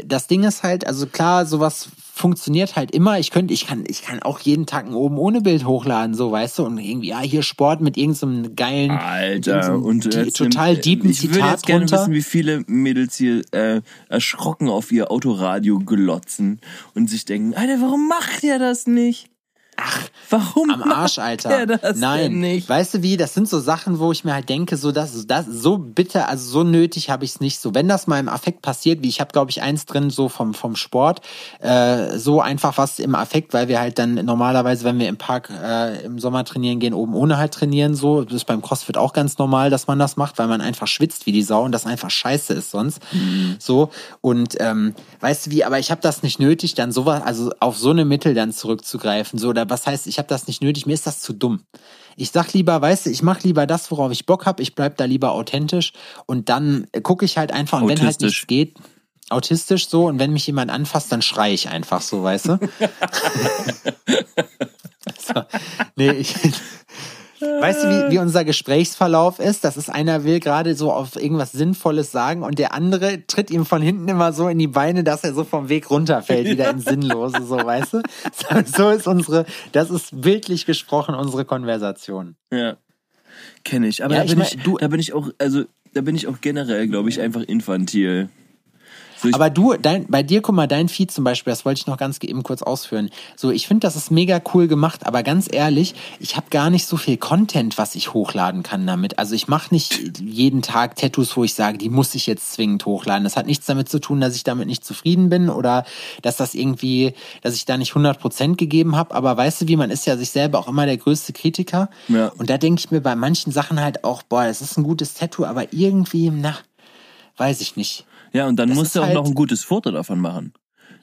das Ding ist halt, also klar, sowas funktioniert halt immer. Ich könnte, ich kann, ich kann auch jeden Tag ein oben ohne Bild hochladen, so weißt du, und irgendwie, ja, hier Sport mit irgendeinem so geilen, Alter, und die, total deepen Zitat Ich würde jetzt gerne wissen, wie viele Mädels hier äh, erschrocken auf ihr Autoradio glotzen und sich denken, Alter, warum macht ihr das nicht? Ach, Warum am Arsch, Alter. das Nein, nicht? weißt du wie? Das sind so Sachen, wo ich mir halt denke, so das, das so bitter, also so nötig habe ich es nicht. So wenn das mal im Affekt passiert, wie ich habe, glaube ich, eins drin so vom vom Sport, äh, so einfach was im Affekt, weil wir halt dann normalerweise, wenn wir im Park äh, im Sommer trainieren gehen, oben ohne halt trainieren. So das ist beim CrossFit auch ganz normal, dass man das macht, weil man einfach schwitzt wie die Sau und das einfach scheiße ist sonst. So und ähm, weißt du wie? Aber ich habe das nicht nötig, dann sowas, also auf so eine Mittel dann zurückzugreifen. So oder was heißt, ich habe das nicht nötig? Mir ist das zu dumm. Ich sag lieber, weißt du, ich mache lieber das, worauf ich Bock habe. Ich bleib da lieber authentisch und dann gucke ich halt einfach und wenn halt nichts geht, autistisch so und wenn mich jemand anfasst, dann schrei ich einfach so, weißt du? so, nee, ich Weißt du, wie, wie unser Gesprächsverlauf ist? Das ist einer will gerade so auf irgendwas Sinnvolles sagen und der andere tritt ihm von hinten immer so in die Beine, dass er so vom Weg runterfällt, wieder ins Sinnlose, so, weißt du? So ist unsere, das ist bildlich gesprochen unsere Konversation. Ja. Kenne ich. Aber Ja, da, ich bin mein, ich, du- da bin ich auch, also da bin ich auch generell, glaube ich, einfach infantil. Aber du, dein, bei dir, guck mal, dein Feed zum Beispiel, das wollte ich noch ganz eben kurz ausführen. So, ich finde, das ist mega cool gemacht, aber ganz ehrlich, ich habe gar nicht so viel Content, was ich hochladen kann damit. Also ich mache nicht jeden Tag Tattoos, wo ich sage, die muss ich jetzt zwingend hochladen. Das hat nichts damit zu tun, dass ich damit nicht zufrieden bin oder dass das irgendwie, dass ich da nicht 100% gegeben habe. Aber weißt du, wie man ist ja sich selber auch immer der größte Kritiker. Ja. Und da denke ich mir bei manchen Sachen halt auch, boah, das ist ein gutes Tattoo, aber irgendwie, na, weiß ich nicht. Ja, und dann das musst du auch halt- noch ein gutes Foto davon machen.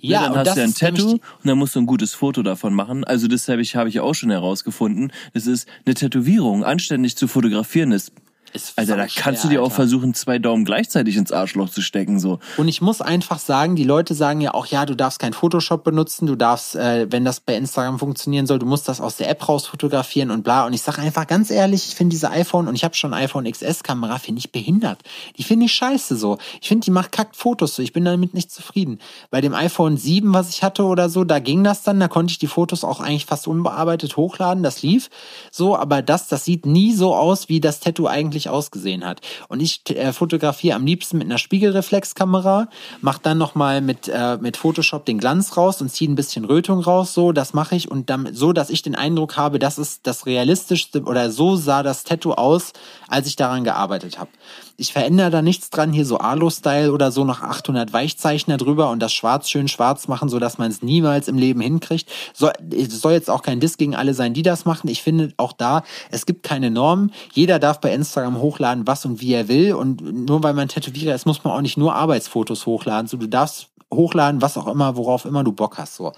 Ja, dann und hast das du ja ein Tattoo und dann musst du ein gutes Foto davon machen. Also das habe ich, habe ich auch schon herausgefunden. Das ist eine Tätowierung, anständig zu fotografieren ist. Ist Alter, da sau kannst du schwer, dir auch Alter. versuchen, zwei Daumen gleichzeitig ins Arschloch zu stecken. So. Und ich muss einfach sagen, die Leute sagen ja auch, ja, du darfst kein Photoshop benutzen, du darfst, äh, wenn das bei Instagram funktionieren soll, du musst das aus der App raus fotografieren und bla. Und ich sage einfach ganz ehrlich, ich finde diese iPhone, und ich habe schon iPhone XS-Kamera, finde ich behindert. Die finde ich scheiße so. Ich finde, die macht kackt Fotos so. Ich bin damit nicht zufrieden. Bei dem iPhone 7, was ich hatte oder so, da ging das dann, da konnte ich die Fotos auch eigentlich fast unbearbeitet hochladen, das lief so, aber das, das sieht nie so aus, wie das Tattoo eigentlich ausgesehen hat. Und ich äh, fotografiere am liebsten mit einer Spiegelreflexkamera, mache dann nochmal mit, äh, mit Photoshop den Glanz raus und ziehe ein bisschen Rötung raus, so, das mache ich und dann so, dass ich den Eindruck habe, das ist das realistischste oder so sah das Tattoo aus, als ich daran gearbeitet habe. Ich verändere da nichts dran, hier so Alu-Style oder so noch 800 Weichzeichner drüber und das schwarz schön schwarz machen, so dass man es niemals im Leben hinkriegt. Soll, es soll jetzt auch kein Diss gegen alle sein, die das machen. Ich finde auch da, es gibt keine Normen. Jeder darf bei Instagram hochladen, was und wie er will. Und nur weil man Tätowierer ist, muss man auch nicht nur Arbeitsfotos hochladen. So, du darfst hochladen, was auch immer, worauf immer du Bock hast. So.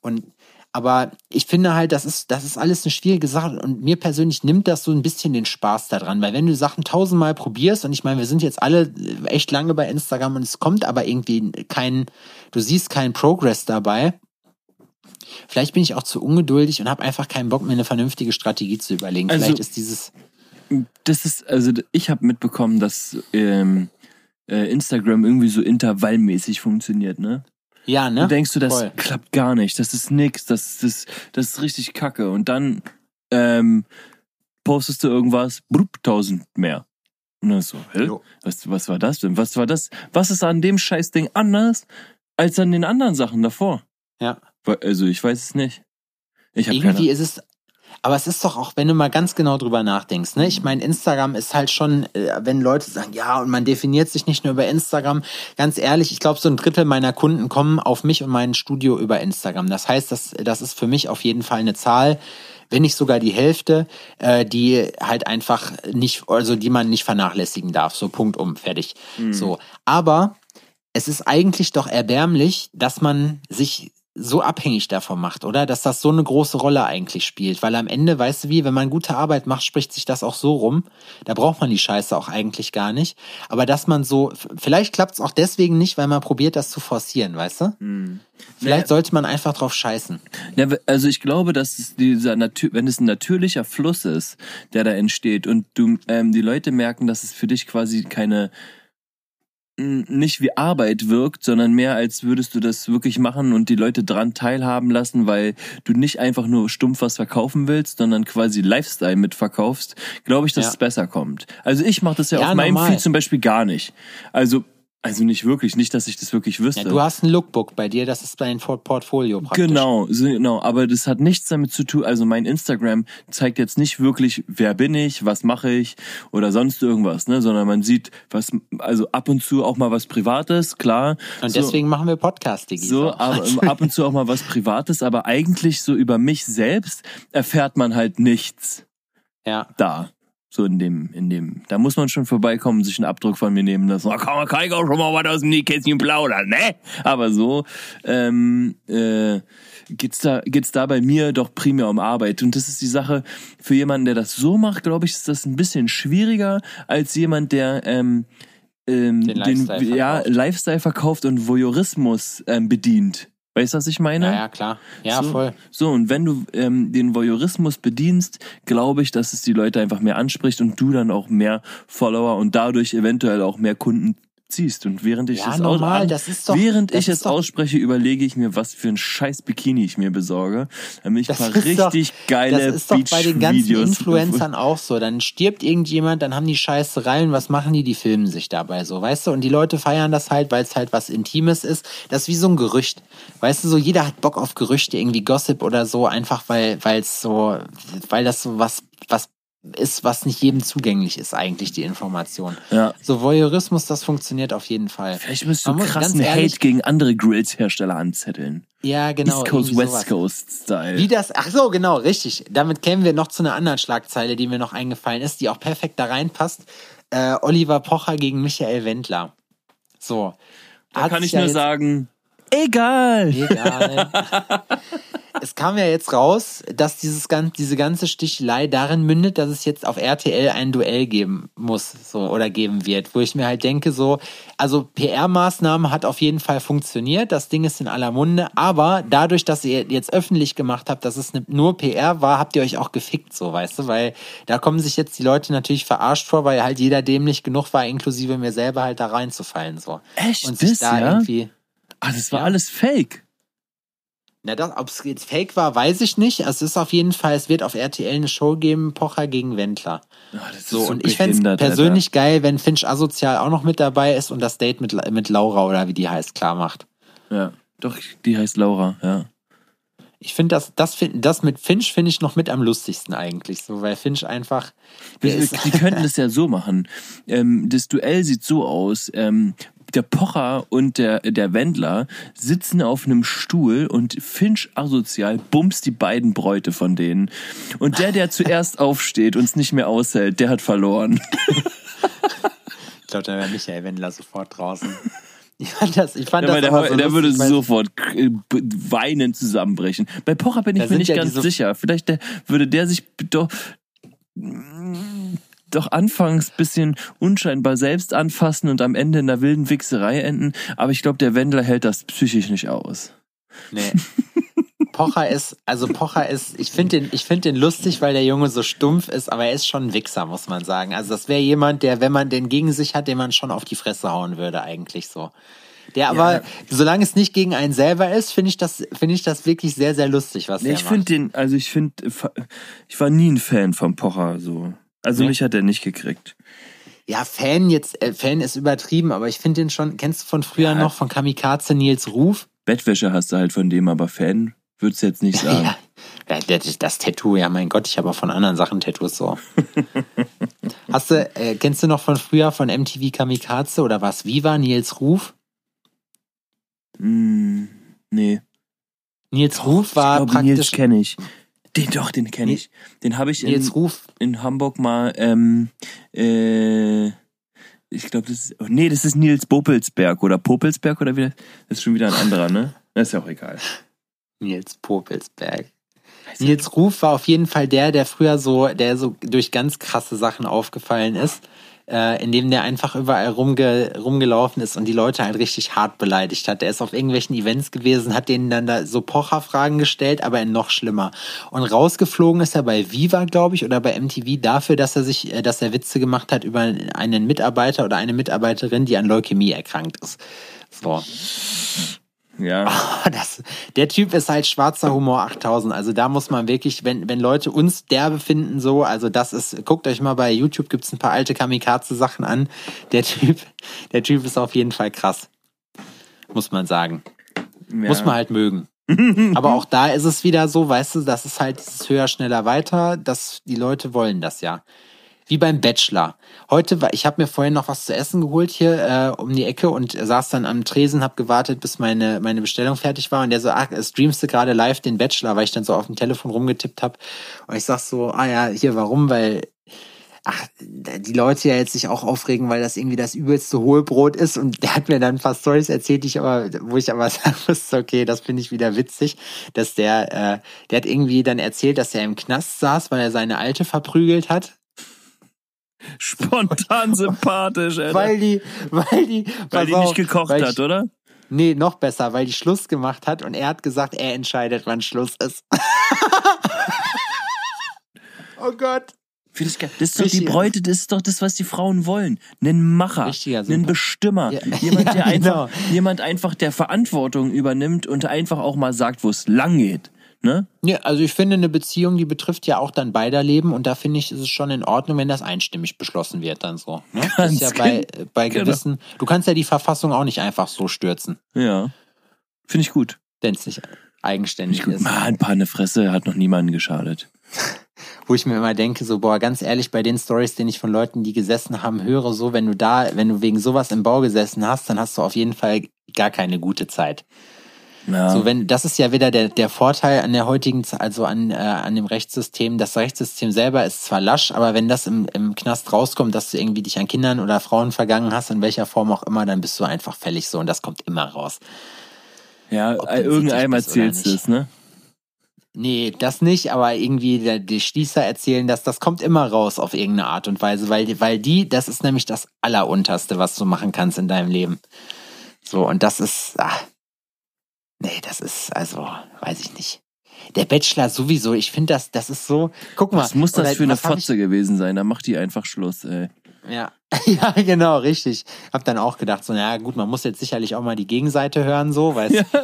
Und aber ich finde halt, das ist, das ist alles eine schwierige Sache und mir persönlich nimmt das so ein bisschen den Spaß daran, weil wenn du Sachen tausendmal probierst und ich meine, wir sind jetzt alle echt lange bei Instagram und es kommt aber irgendwie kein, du siehst keinen Progress dabei. Vielleicht bin ich auch zu ungeduldig und habe einfach keinen Bock, mir eine vernünftige Strategie zu überlegen. Also- Vielleicht ist dieses, Das ist, also ich habe mitbekommen, dass ähm, äh, Instagram irgendwie so intervallmäßig funktioniert, ne? Ja, ne? Dann denkst du, das Voll. klappt gar nicht, das ist nix, das, das, das ist richtig kacke. Und dann ähm, postest du irgendwas, brupp, tausend mehr. Und dann so, hä? Jo. Was, was war das denn? Was war das? Was ist an dem Scheißding anders als an den anderen Sachen davor? Ja. Also ich weiß es nicht. Ich habe Irgendwie keine ist es, aber es ist doch auch, wenn du mal ganz genau drüber nachdenkst, ne? Ich meine, Instagram ist halt schon, äh, wenn Leute sagen, ja, und man definiert sich nicht nur über Instagram, ganz ehrlich, ich glaube, so ein Drittel meiner Kunden kommen auf mich und mein Studio über Instagram. Das heißt, das, das ist für mich auf jeden Fall eine Zahl, wenn nicht sogar die Hälfte, äh, die halt einfach nicht, also die man nicht vernachlässigen darf. So Punkt um, fertig. So. Aber es ist eigentlich doch erbärmlich, dass man sich so abhängig davon macht, oder? Dass das so eine große Rolle eigentlich spielt. Weil am Ende, weißt du wie, wenn man gute Arbeit macht, spricht sich das auch so rum. Da braucht man die Scheiße auch eigentlich gar nicht. Aber dass man so, vielleicht klappt es auch deswegen nicht, weil man probiert, das zu forcieren, weißt du? Vielleicht Nee. sollte man einfach drauf scheißen. Ja, also ich glaube, dass es dieser Natur, wenn es ein natürlicher Fluss ist, der da entsteht und du ähm, die Leute merken, dass es für dich quasi keine nicht wie Arbeit wirkt, sondern mehr als würdest du das wirklich machen und die Leute dran teilhaben lassen, weil du nicht einfach nur stumpf was verkaufen willst, sondern quasi Lifestyle mitverkaufst, glaube ich, dass Ja. es besser kommt. Also ich mache das ja, Ja, auf meinem normal. Feed zum Beispiel gar nicht. Also Also nicht wirklich, nicht, dass ich das wirklich wüsste. Ja, du hast ein Lookbook bei dir, das ist dein Portfolio praktisch. Genau, genau, aber das hat nichts damit zu tun. Also mein Instagram zeigt jetzt nicht wirklich, wer bin ich, was mache ich oder sonst irgendwas, ne, sondern man sieht, was, also ab und zu auch mal was Privates, klar. Und so, deswegen machen wir Podcast, Digi. so, aber ab und zu auch mal was Privates, aber eigentlich so über mich selbst erfährt man halt nichts Ja. da. So in dem, in dem, da muss man schon vorbeikommen, sich einen Abdruck von mir nehmen lassen. Da kann man kann ich auch schon mal was aus dem Nähkästchen plaudern, ne? Aber so, ähm, äh, geht's da, geht's da bei mir doch primär um Arbeit. Und das ist die Sache, für jemanden, der das so macht, glaube ich, ist das ein bisschen schwieriger als jemand, der, ähm, ähm, Den Lifestyle ja, verkauft. Lifestyle verkauft und Voyeurismus ähm, bedient. Weißt du, was ich meine? Ja, ja, klar. Ja, so, voll. So, und wenn du ähm, den Voyeurismus bedienst, glaube ich, dass es die Leute einfach mehr anspricht und du dann auch mehr Follower und dadurch eventuell auch mehr Kunden ziehst. Und während ich Ja, das, normal, aus, das ist doch- während ich es ausspreche, überlege ich mir, was für ein scheiß Bikini ich mir besorge, damit ich Das ein paar ist doch- richtig geile Das ist doch bei den ganzen Beach-Videos- Influencern auch so. Dann stirbt irgendjemand, dann haben die Scheiße rein. Was machen die? Die filmen sich dabei so, weißt du? Und die Leute feiern das halt, weil es halt was Intimes ist. Das ist wie so ein Gerücht. Weißt du, so jeder hat Bock auf Gerüchte, irgendwie Gossip oder so, einfach weil, weil es so, weil das so was, was ist, was nicht jedem zugänglich ist, eigentlich, die Information. Ja. So Voyeurismus, das funktioniert auf jeden Fall. Vielleicht müsst du krassen ehrlich- Hate gegen andere Grills-Hersteller anzetteln. Ja, genau. East Coast, West sowas. Coast Style. Wie das, ach so, genau, richtig. Damit kämen wir noch zu einer anderen Schlagzeile, die mir noch eingefallen ist, die auch perfekt da reinpasst. Äh, Oliver Pocher gegen Michael Wendler. So. da kann ich ja nur sagen, egal. Egal. es kam ja jetzt raus, dass dieses gan diese ganze Stichelei darin mündet, dass es jetzt auf RTL ein Duell geben muss, so, oder geben wird, wo ich mir halt denke, so, also PR-Maßnahme hat auf jeden Fall funktioniert, das Ding ist in aller Munde, aber dadurch, dass ihr jetzt öffentlich gemacht habt, dass es ne- nur PR war, habt ihr euch auch gefickt, so, weißt du, weil da kommen sich jetzt die Leute natürlich verarscht vor, weil halt jeder dämlich genug war, inklusive mir selber halt da reinzufallen, so. Echt? Und sich Das, da ja? irgendwie, Ah, das war Ja. alles Fake. Na, das, ob es jetzt fake war, weiß ich nicht. Es ist auf jeden Fall, es wird auf RTL eine Show geben, Pocher gegen Wendler. Das ist So, und ich fänd's behindert, persönlich geil, wenn Finch asozial auch noch mit dabei ist und das Date mit, mit Laura oder wie die heißt, klar macht. Alter. Ja, doch, die heißt Laura, ja. Ich finde das, das, find, das mit Finch finde ich noch mit am lustigsten eigentlich, so, weil Finch einfach, Die, die könnten das ja so machen. Ähm, das Duell sieht so aus. Ähm, der Pocher und der, der Wendler sitzen auf einem Stuhl und Finch asozial bumst die beiden Bräute von denen. Und der, der zuerst aufsteht und es nicht mehr aushält, der hat verloren. ich glaube, da wäre Michael Wendler sofort draußen. Ich fand das, ich fand Ja, das der, so der würde sofort äh, weinend zusammenbrechen. Bei Pocher bin ich Da mir nicht ja ganz sicher. Vielleicht der, würde der sich doch, doch anfangs bisschen unscheinbar selbst anfassen und am Ende in der wilden Wichserei enden. Aber ich glaube, der Wendler hält das psychisch nicht aus. Nee. Pocher ist, also Pocher ist, ich finde den, ich finde den lustig, weil der Junge so stumpf ist, aber er ist schon ein Wichser, muss man sagen. Also das wäre jemand, der, wenn man den gegen sich hat, den man schon auf die Fresse hauen würde, eigentlich so. Der aber, solange es nicht gegen einen selber ist, finde ich das, finde ich das wirklich sehr, sehr lustig, was der ich finde macht. den, also ich finde, ich war nie ein Fan von Pocher so. Also Nee? mich hat er nicht gekriegt. Ja, Fan jetzt, äh, Fan ist übertrieben, aber ich finde den schon, kennst du von früher Ja. noch, von Kamikaze Nils Ruf? Bettwäsche hast du halt von dem, aber Fan würdest du jetzt nicht sagen. Ja. Das, das Tattoo, ja mein Gott, ich habe auch von anderen Sachen Tattoos so. Hast du, äh, kennst du noch von früher von MTV Kamikaze oder was? Viva, Nils Ruf? Mm, nee. Nils Ruf war ich glaube, Nils praktisch. kenne ich. Den doch, den kenne ich. Den habe ich in, Nils Ruf, in Hamburg mal, ähm, äh, ich glaube, das ist, oh, nee, das ist Nils Popelsberg oder Popelsberg oder wie, das das ist schon wieder ein anderer, ne? Das ist ja auch egal. Nils Popelsberg. Nils Ruf war auf jeden Fall der, der früher so, der so durch ganz krasse Sachen aufgefallen ist, äh, indem der einfach überall rumge rumgelaufen ist und die Leute halt richtig hart beleidigt hat. Der ist auf irgendwelchen Events gewesen, hat denen dann da so Pocher-Fragen gestellt, aber in noch schlimmer. Und rausgeflogen ist er bei Viva, glaube ich, oder bei MTV dafür, dass er sich, äh, dass er Witze gemacht hat über einen Mitarbeiter oder eine Mitarbeiterin, die an Leukämie erkrankt ist. So. Ja. Oh, das, der Typ ist halt schwarzer Humor 8000. Also da muss man wirklich, wenn, wenn Leute uns derbe finden, so, also das ist, guckt euch mal bei YouTube, gibt's ein paar alte Kamikaze-Sachen an. Der Typ, der Typ ist auf jeden Fall krass. Muss man sagen. ja. Muss man halt mögen. Aber auch da ist es wieder so, weißt du, das ist halt dieses höher, schneller, weiter, dass die Leute wollen das ja. Wie beim Bachelor. Heute war, ich habe mir vorhin noch was zu essen geholt hier äh, um die Ecke und saß dann am Tresen, hab gewartet, bis meine meine Bestellung fertig war und der so, ach, streamst du gerade live den Bachelor, weil ich dann so auf dem Telefon rumgetippt hab. Und ich sag so, ah ja, hier warum, weil ach, die Leute ja jetzt sich auch aufregen, weil das irgendwie das übelste Hohlbrot ist. Und der hat mir dann ein paar Stories erzählt, die ich aber, wo ich aber sagen muss, okay, das finde ich wieder witzig, dass der, äh, der hat irgendwie dann erzählt, dass er im Knast saß, weil er seine Alte verprügelt hat, Spontan sympathisch, Alter. weil die, weil die, Weil die nicht gekocht weil ich- hat, oder? Nee, noch besser, weil die Schluss gemacht hat und er hat gesagt, er entscheidet, wann Schluss ist. oh Gott. Das ist doch die Bräute, das ist doch das, was die Frauen wollen. Einen Macher, Richtiger einen. Bestimmer. Ja. Jemand, der Ja, einfach, genau. jemand einfach, der Verantwortung übernimmt und einfach auch mal sagt, wo es lang geht. Ne? Ja, also ich finde, eine Beziehung, die betrifft ja auch dann beider Leben und da finde ich, ist es schon in Ordnung, wenn das einstimmig beschlossen wird dann so. Ne? Das ist ja bei, gen- bei genau. gewissen, du kannst ja die Verfassung auch nicht einfach so stürzen, Ja. Finde ich gut. wenn es nicht eigenständig gut. ist. Mal ein paar eine Fresse hat noch niemanden geschadet. Wo ich mir immer denke, so, boah, ganz ehrlich, bei den Stories, den ich von Leuten, die gesessen haben, höre, so, wenn du da, wenn du wegen sowas im Bau gesessen hast, dann hast du auf jeden Fall gar keine gute Zeit. Ja. So, wenn, das ist ja wieder der, der Vorteil an der heutigen, also an, äh, an dem Rechtssystem. Das Rechtssystem selber ist zwar lasch, aber wenn das im, im Knast rauskommt, dass du irgendwie dich an Kindern oder Frauen vergangen hast, in welcher Form auch immer, dann bist du einfach fällig so und das kommt immer raus. ja, äh, irgendeinem erzählst du es, ne? Nee, das nicht, aber irgendwie der, die Schließer erzählen, dass das kommt immer raus auf irgendeine Art und Weise, weil, die- weil die, das ist nämlich das Allerunterste, was du machen kannst in deinem Leben. So, und das ist, ah, nee, das ist, also, weiß ich nicht. Der Bachelor sowieso, ich finde das, das ist so, guck mal. Was muss das oder für eine Fotze gewesen sein? Da macht die einfach Schluss, ey. Ja, ja, genau, richtig. Hab dann auch gedacht, so, na gut, man muss jetzt sicherlich auch mal die Gegenseite hören, so, weil Ja.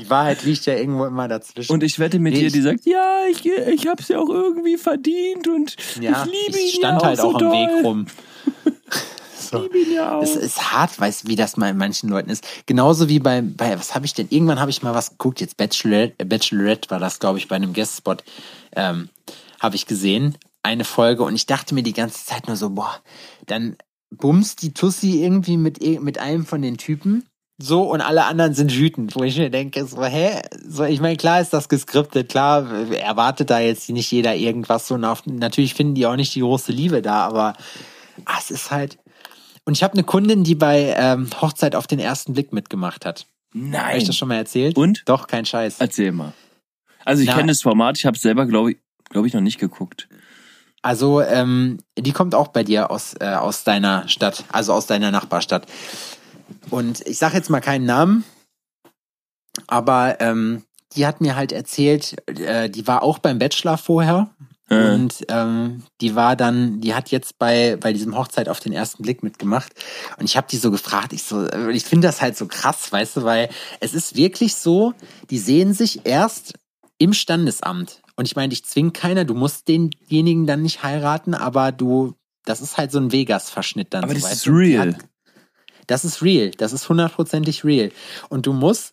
die Wahrheit liegt ja irgendwo immer dazwischen. Und ich wette mit Nee, dir, die sagt, ja, ich, ich hab's ja auch irgendwie verdient und ja, ich liebe ihn ich stand ja halt auch, auch so am doll. Weg rum. Ich liebe ihn ja auch. Es ist hart, weißt wie das mal in manchen Leuten ist. Genauso wie bei, bei was habe ich denn? Irgendwann habe ich mal was geguckt, jetzt Bachelorette, äh, Bachelorette war das, glaube ich, bei einem Guestspot, ähm, habe ich gesehen, eine Folge und ich dachte mir die ganze Zeit nur so, boah, dann bumst die Tussi irgendwie mit, mit einem von den Typen. So, und alle anderen sind wütend, wo ich mir denke, so, hä? So, ich meine, klar ist das geskriptet, klar äh, erwartet da jetzt nicht jeder irgendwas so. Und auf, natürlich finden die auch nicht die große Liebe da, aber ah, es ist halt, und ich habe eine Kundin, die bei ähm, Hochzeit auf den ersten Blick mitgemacht hat. Habe ich Nein. das schon mal erzählt? Und? Doch, kein Scheiß. Erzähl mal. Also ich kenne das Format, ich habe selber, glaube ich, glaube ich, noch nicht geguckt. Also, ähm, die kommt auch bei dir aus, äh, aus deiner Stadt, also aus deiner Nachbarstadt. Und ich sage jetzt mal keinen Namen, aber ähm, die hat mir halt erzählt, äh, die war auch beim Bachelor vorher. Äh, Und ähm, die war dann, die hat jetzt bei bei diesem Hochzeit auf den ersten Blick mitgemacht. Und ich habe die so gefragt, ich so, äh, ich finde das halt so krass, weißt du, weil es ist wirklich so, die sehen sich erst im Standesamt. Und ich meine, dich zwingt keiner, du musst denjenigen dann nicht heiraten, aber du, das ist halt so ein Vegas-Verschnitt dann. aber so, das ist real. Hat, das ist real, das ist hundertprozentig real. Und du musst,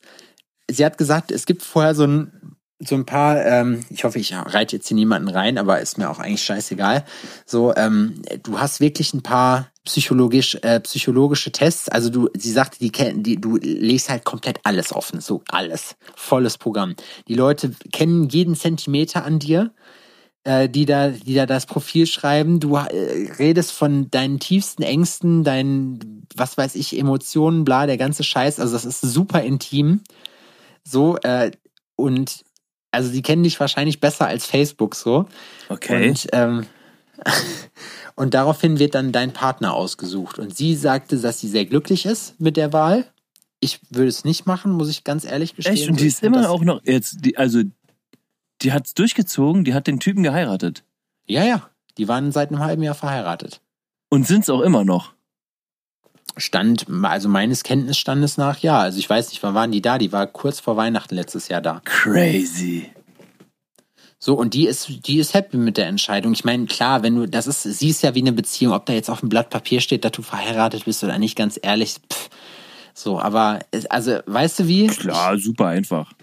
sie hat gesagt, es gibt vorher so ein, so ein paar, ähm, ich hoffe, ich reite jetzt hier niemanden rein, aber ist mir auch eigentlich scheißegal. So, ähm, du hast wirklich ein paar psychologisch, äh, psychologische Tests. Also du, sie sagte, die kennen, die, du legst halt komplett alles offen, so alles, volles Programm. Die Leute kennen jeden Zentimeter an dir äh, die da, die da das Profil schreiben. Du äh, redest von deinen tiefsten Ängsten, deinen, was weiß ich, Emotionen, bla, der ganze Scheiß. Also das ist super intim. So, äh, und also die kennen dich wahrscheinlich besser als Facebook so. Okay. Und, ähm, und daraufhin wird dann dein Partner ausgesucht. Und sie sagte, dass sie sehr glücklich ist mit der Wahl. Ich würde es nicht machen, muss ich ganz ehrlich gestehen. Echt? Und die ist immer auch noch jetzt, die, also die hat's durchgezogen, die hat den Typen geheiratet. Ja, ja. Die waren seit einem halben Jahr verheiratet. Und sind's auch immer noch. Stand, also meines Kenntnisstandes nach, ja. Also ich weiß nicht, wann waren die da? Die war kurz vor Weihnachten letztes Jahr da. Crazy. So, und die ist, die ist happy mit der Entscheidung. Ich meine, klar, wenn du, das ist, sie ist ja wie eine Beziehung, ob da jetzt auf dem Blatt Papier steht, dass du verheiratet bist oder nicht, ganz ehrlich, pff. So, aber, also, weißt du wie? Klar, super einfach.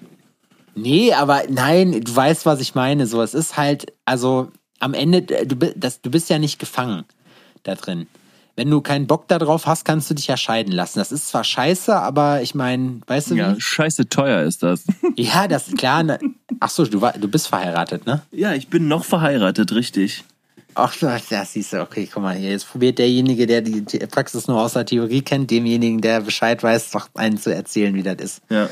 Nee, aber nein, du weißt, was ich meine. So, es ist halt, also am Ende, du, das, du bist ja nicht gefangen da drin. Wenn du keinen Bock darauf hast, kannst du dich ja scheiden lassen. Das ist zwar scheiße, aber ich meine, weißt du Ja, wie? scheiße teuer ist das. Ja, das ist klar. Ne? Ach so, du, war, du bist verheiratet, ne? ja, ich bin noch verheiratet, richtig. Ach, das siehst du. Okay, guck mal hier. Jetzt probiert derjenige, der die, die Praxis nur aus der Theorie kennt, demjenigen, der Bescheid weiß, doch einen zu erzählen, wie das ist. Ja.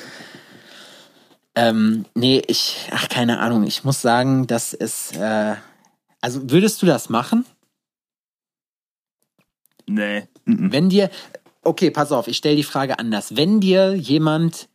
Ähm, nee, ich, ach, keine Ahnung. Ich muss sagen, das ist, äh, also würdest du das machen? Nee. Mhm. Wenn dir, okay, pass auf, ich stelle die Frage anders. Wenn dir jemand,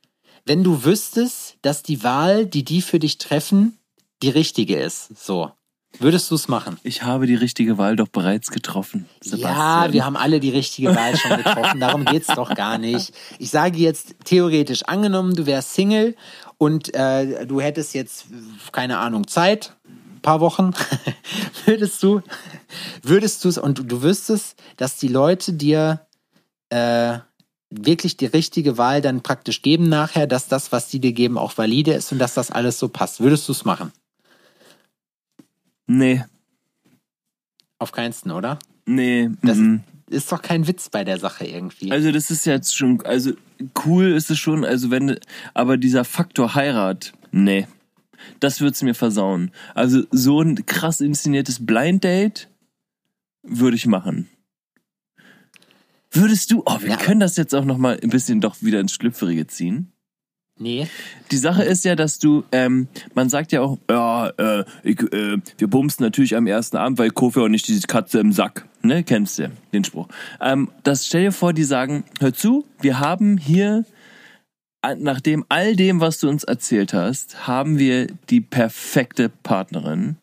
wenn du wüsstest, dass die Wahl, die die für dich treffen, die richtige ist, so, würdest du es machen? Ich habe die richtige Wahl doch bereits getroffen. Sebastian. Ja, wir haben alle die richtige Wahl schon getroffen. Darum geht's doch gar nicht. Ich sage jetzt theoretisch, angenommen, du wärst Single und äh, du hättest jetzt, keine Ahnung, Zeit, paar Wochen, würdest du, würdest du es und du, du wüsstest, dass die Leute dir äh, wirklich die richtige Wahl dann praktisch geben nachher, dass das, was die dir geben, auch valide ist und dass das alles so passt. Würdest du es machen? Nee. Auf keinsten, oder? Nee. Das mhm. ist doch kein Witz bei der Sache irgendwie. Also das ist jetzt schon, also cool ist es schon, also wenn, aber dieser Faktor Heirat, nee, das wird's mir versauen. Also so ein krass inszeniertes Blind Date würde ich machen. Würdest du, oh, wir Ja. können das jetzt auch noch mal ein bisschen doch wieder ins Schlüpferige ziehen. nee. Die Sache ist ja, dass du, ähm, man sagt ja auch, ja, äh, ich, äh, wir bumsen natürlich am ersten Abend, weil ja auch nicht diese Katze im Sack. Ne, kennst du den Spruch. Ähm, das stell dir vor, die sagen, hör zu, wir haben hier, äh, nachdem all dem, was du uns erzählt hast, haben wir die perfekte Partnerin.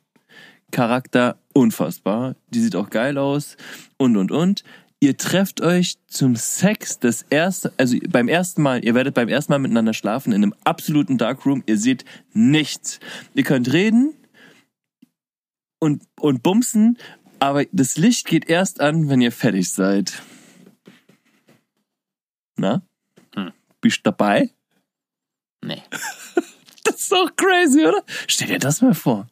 Charakter unfassbar. Die sieht auch geil aus und und und. Ihr trefft euch zum Sex das erste, also beim ersten Mal, ihr werdet beim ersten Mal miteinander schlafen in einem absoluten Darkroom. Ihr seht nichts. Ihr könnt reden und, und bumsen, aber das Licht geht erst an, wenn ihr fertig seid. Na? Bist du dabei? Nee. Das ist doch crazy, oder? Stell dir das mal vor.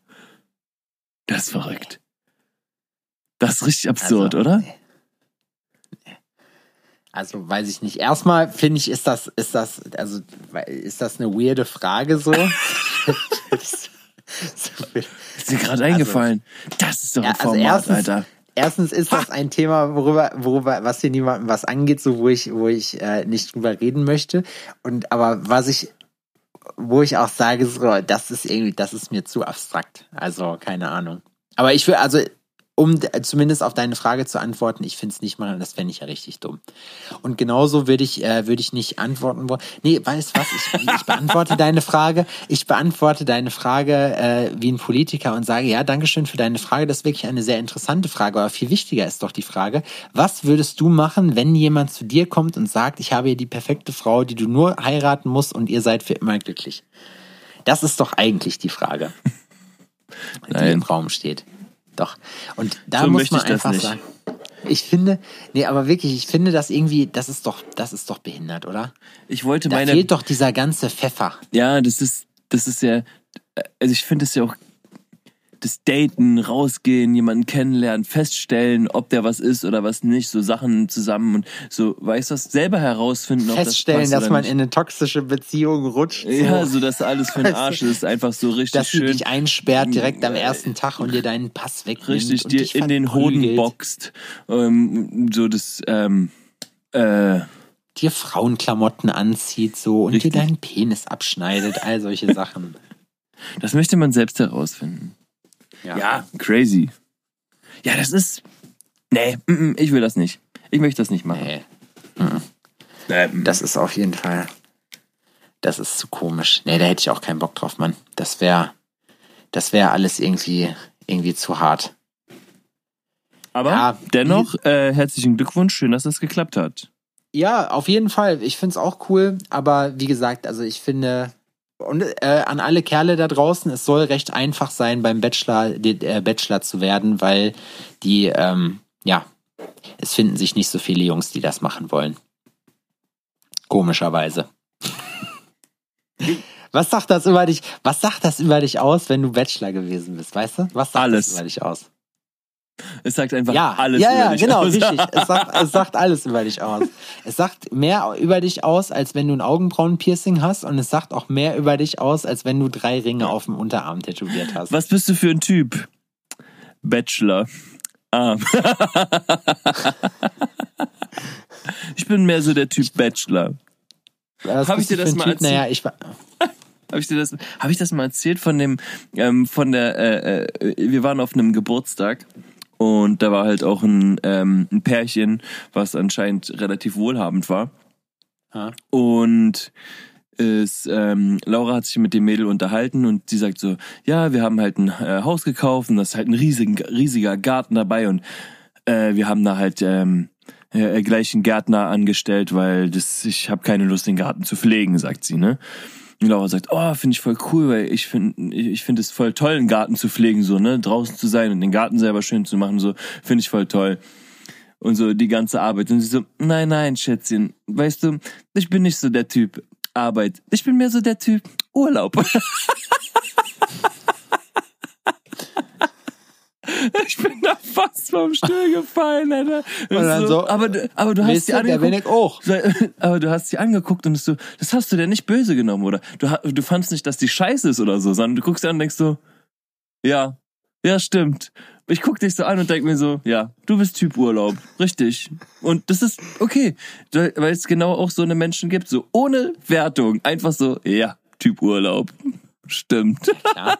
Das ist verrückt. Das ist richtig absurd, Also, oder? nee. Nee. Also weiß ich nicht. Erstmal finde ich, ist das, ist das, also ist das eine weirde Frage so? Ist dir gerade eingefallen. das ist doch ein Ja, also Format, erstens, Alter. Erstens ist das ein Thema, worüber, worüber, was hier niemandem was angeht, so wo ich, wo ich äh, nicht drüber reden möchte. Und aber was ich, wo ich auch sage, so, das ist irgendwie, das ist mir zu abstrakt. Also keine Ahnung. Aber ich will, also um d- zumindest auf deine Frage zu antworten, ich finde es nicht mal, das fände ich ja richtig dumm. Und genauso würde ich, äh, würde ich nicht antworten wollen. Nee, weißt du was? Ich, ich beantworte deine Frage. Ich beantworte deine Frage äh, wie ein Politiker und sage, ja, Dankeschön für deine Frage. Das ist wirklich eine sehr interessante Frage. Aber viel wichtiger ist doch die Frage, was würdest du machen, wenn jemand zu dir kommt und sagt, ich habe hier die perfekte Frau, die du nur heiraten musst und ihr seid für immer glücklich? Das ist doch eigentlich die Frage, die Nein. im Raum steht. Doch. Und da So muss man einfach sagen. Ich finde, nee, aber wirklich, ich finde das irgendwie, das ist doch, das ist doch behindert, oder? Ich wollte Da meine. fehlt doch dieser ganze Pfeffer. Ja, das ist, das ist ja, also ich finde es ja auch, das Daten, rausgehen, jemanden kennenlernen, feststellen, ob der was ist oder was nicht, so Sachen zusammen und so, weißt du was, selber herausfinden, ob Feststellen, das passt dass man nicht. in eine toxische Beziehung rutscht. Ja, so, so dass alles für den Arsch ist, einfach so richtig dass sie schön, dich einsperrt direkt am ersten Tag und dir deinen Pass wegnimmt. richtig dir in den Hoden boxt, ähm, so das, ähm, äh, Dir Frauenklamotten anzieht so und Richtig. dir deinen Penis abschneidet, all solche Sachen. das möchte man selbst herausfinden. Ja, crazy. Ja, das ist, nee, ich will das nicht. Ich möchte das nicht machen. Nee, mm. das ist auf jeden Fall, das ist zu komisch. Nee, da hätte ich auch keinen Bock drauf, Mann. Das wäre, das wäre alles irgendwie, irgendwie zu hart. Aber Ja, dennoch, äh, herzlichen Glückwunsch, schön, dass das geklappt hat. Ja, auf jeden Fall. Ich find's auch cool, aber wie gesagt, also ich finde und äh, an alle Kerle da draußen, es soll recht einfach sein, beim Bachelor äh, Bachelor zu werden, weil die ähm, ja es finden sich nicht so viele Jungs, die das machen wollen. Komischerweise. Was sagt das über dich? Was sagt das über dich aus, wenn du Bachelor gewesen bist? Weißt du? Was sagt Alles. das über dich aus? Es sagt einfach Ja, alles ja, über ja, dich genau, aus. richtig. Es sagt, es sagt alles über dich aus. Es sagt mehr über dich aus, als wenn du ein Augenbrauenpiercing hast, und es sagt auch mehr über dich aus, als wenn du drei Ringe auf dem Unterarm tätowiert hast. Was bist du für ein Typ? Bachelor. Ah. ich bin mehr so der Typ Bachelor. Was hab ich dir das mal Typ? erzählt? Naja, ich war. Habe ich dir das, habe ich das mal erzählt von dem, ähm, von der, äh, äh, wir waren auf einem Geburtstag und da war halt auch ein, ähm, ein Pärchen, was anscheinend relativ wohlhabend war. Ja. Und ist, ähm, Laura hat sich mit dem Mädel unterhalten und sie sagt so, ja, wir haben halt ein äh, Haus gekauft und das ist halt ein riesigen, riesiger Garten dabei und äh, wir haben da halt ähm, äh, gleich einen Gärtner angestellt, weil das, ich habe keine Lust, den Garten zu pflegen, sagt sie, ne? Laura sagt, oh, finde ich voll cool, weil ich finde ich finde es voll toll, einen Garten zu pflegen, so, ne? Draußen zu sein und den Garten selber schön zu machen, so, finde ich voll toll. Und so die ganze Arbeit. Und sie so, nein, nein, Schätzchen, weißt du, ich bin nicht so der Typ Arbeit. Ich bin mehr so der Typ Urlaub. ich bin da fast vom Stuhl gefallen, Alter. Dann so, aber, du- aber du hast sie angeguckt. auch. So, Aber du hast sie angeguckt und so, das hast du dir nicht böse genommen, oder? Du, du fandst nicht, dass die scheiße ist oder so, sondern du guckst dir an und denkst so, ja, ja, stimmt. Ich guck dich so an und denk mir so, ja, du bist Typ Urlaub, richtig. Und das ist okay, weil es genau auch so eine Menschen gibt, so ohne Wertung, einfach so, ja, Typ Urlaub, stimmt. Ja.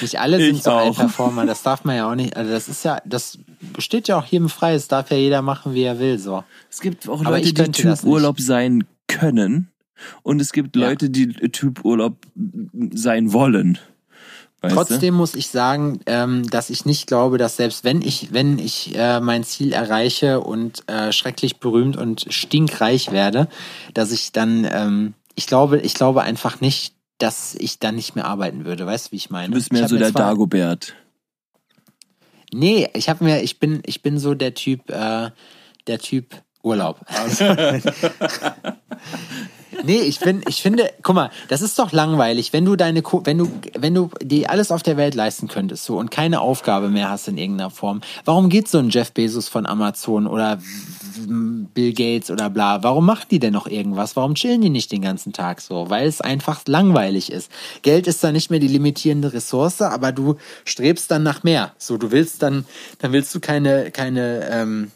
Nicht alle sind Ich so ein auch. Performer, das darf man ja auch nicht. Also das ist ja, das besteht ja auch jedem frei, es darf ja jeder machen, wie er will. So. Es gibt auch Leute, ich die Typ. Urlaub sein können und es gibt Ja. Leute, die Typ Urlaub sein wollen. Weißt Trotzdem muss ich sagen, ähm, dass ich nicht glaube, dass selbst wenn ich, wenn ich äh, mein Ziel erreiche und äh, schrecklich berühmt und stinkreich werde, dass ich dann, ähm, ich glaube, ich glaube einfach nicht, dass ich dann nicht mehr arbeiten würde. Weißt du, wie ich meine? du bist mehr so der zwar- Dagobert. Nee, ich habe mir, ich bin, ich bin so der Typ, äh, der Typ Urlaub. Also, nee, ich bin, ich finde, guck mal, das ist doch langweilig, wenn du deine, wenn du, wenn du dir alles auf der Welt leisten könntest, so und keine Aufgabe mehr hast in irgendeiner Form. Warum geht so ein Jeff Bezos von Amazon oder Bill Gates oder bla? Warum machen die denn noch irgendwas? Warum chillen die nicht den ganzen Tag so? Weil es einfach langweilig ist. Geld ist da nicht mehr die limitierende Ressource, aber du strebst dann nach mehr. So, du willst dann, dann willst du keine, keine, ähm,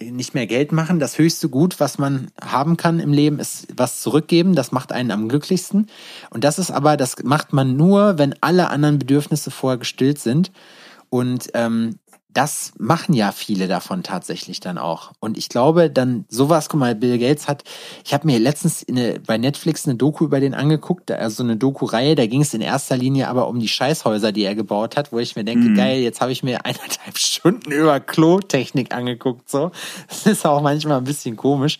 nicht mehr Geld machen. Das höchste Gut, was man haben kann im Leben, ist was zurückgeben. Das macht einen am glücklichsten. Und das ist aber, das macht man nur, wenn alle anderen Bedürfnisse vorher gestillt sind. Und ähm, das machen ja viele davon tatsächlich dann auch. Und ich glaube, dann sowas, guck mal, Bill Gates hat, ich habe mir letztens eine, bei Netflix eine Doku über den angeguckt, also eine Doku-Reihe, da ging es in erster Linie aber um die Scheißhäuser, die er gebaut hat, wo ich mir denke, geil, jetzt habe ich mir eineinhalb Stunden über Klotechnik angeguckt, so. Das ist auch manchmal ein bisschen komisch.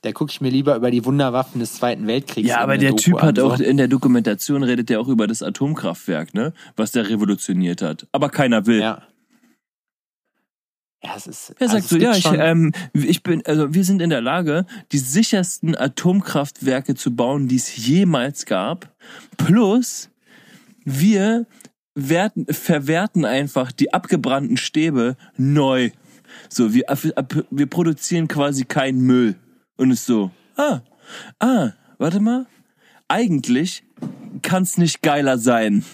Da gucke ich mir lieber über die Wunderwaffen des Zweiten Weltkriegs Ja, aber der Doku Typ an, hat so. auch in der Dokumentation redet der auch über das Atomkraftwerk, ne? Was der revolutioniert hat. Aber keiner will. Ja. Ja, es ist. Er also es so, gibt ja, ich, ähm, ich bin, also wir sind in der Lage, die sichersten Atomkraftwerke zu bauen, die es jemals gab. Plus, wir werten, verwerten einfach die abgebrannten Stäbe neu. So, wir, wir produzieren quasi keinen Müll. Und es ist so, ah, ah, warte mal. Eigentlich kann's nicht geiler sein.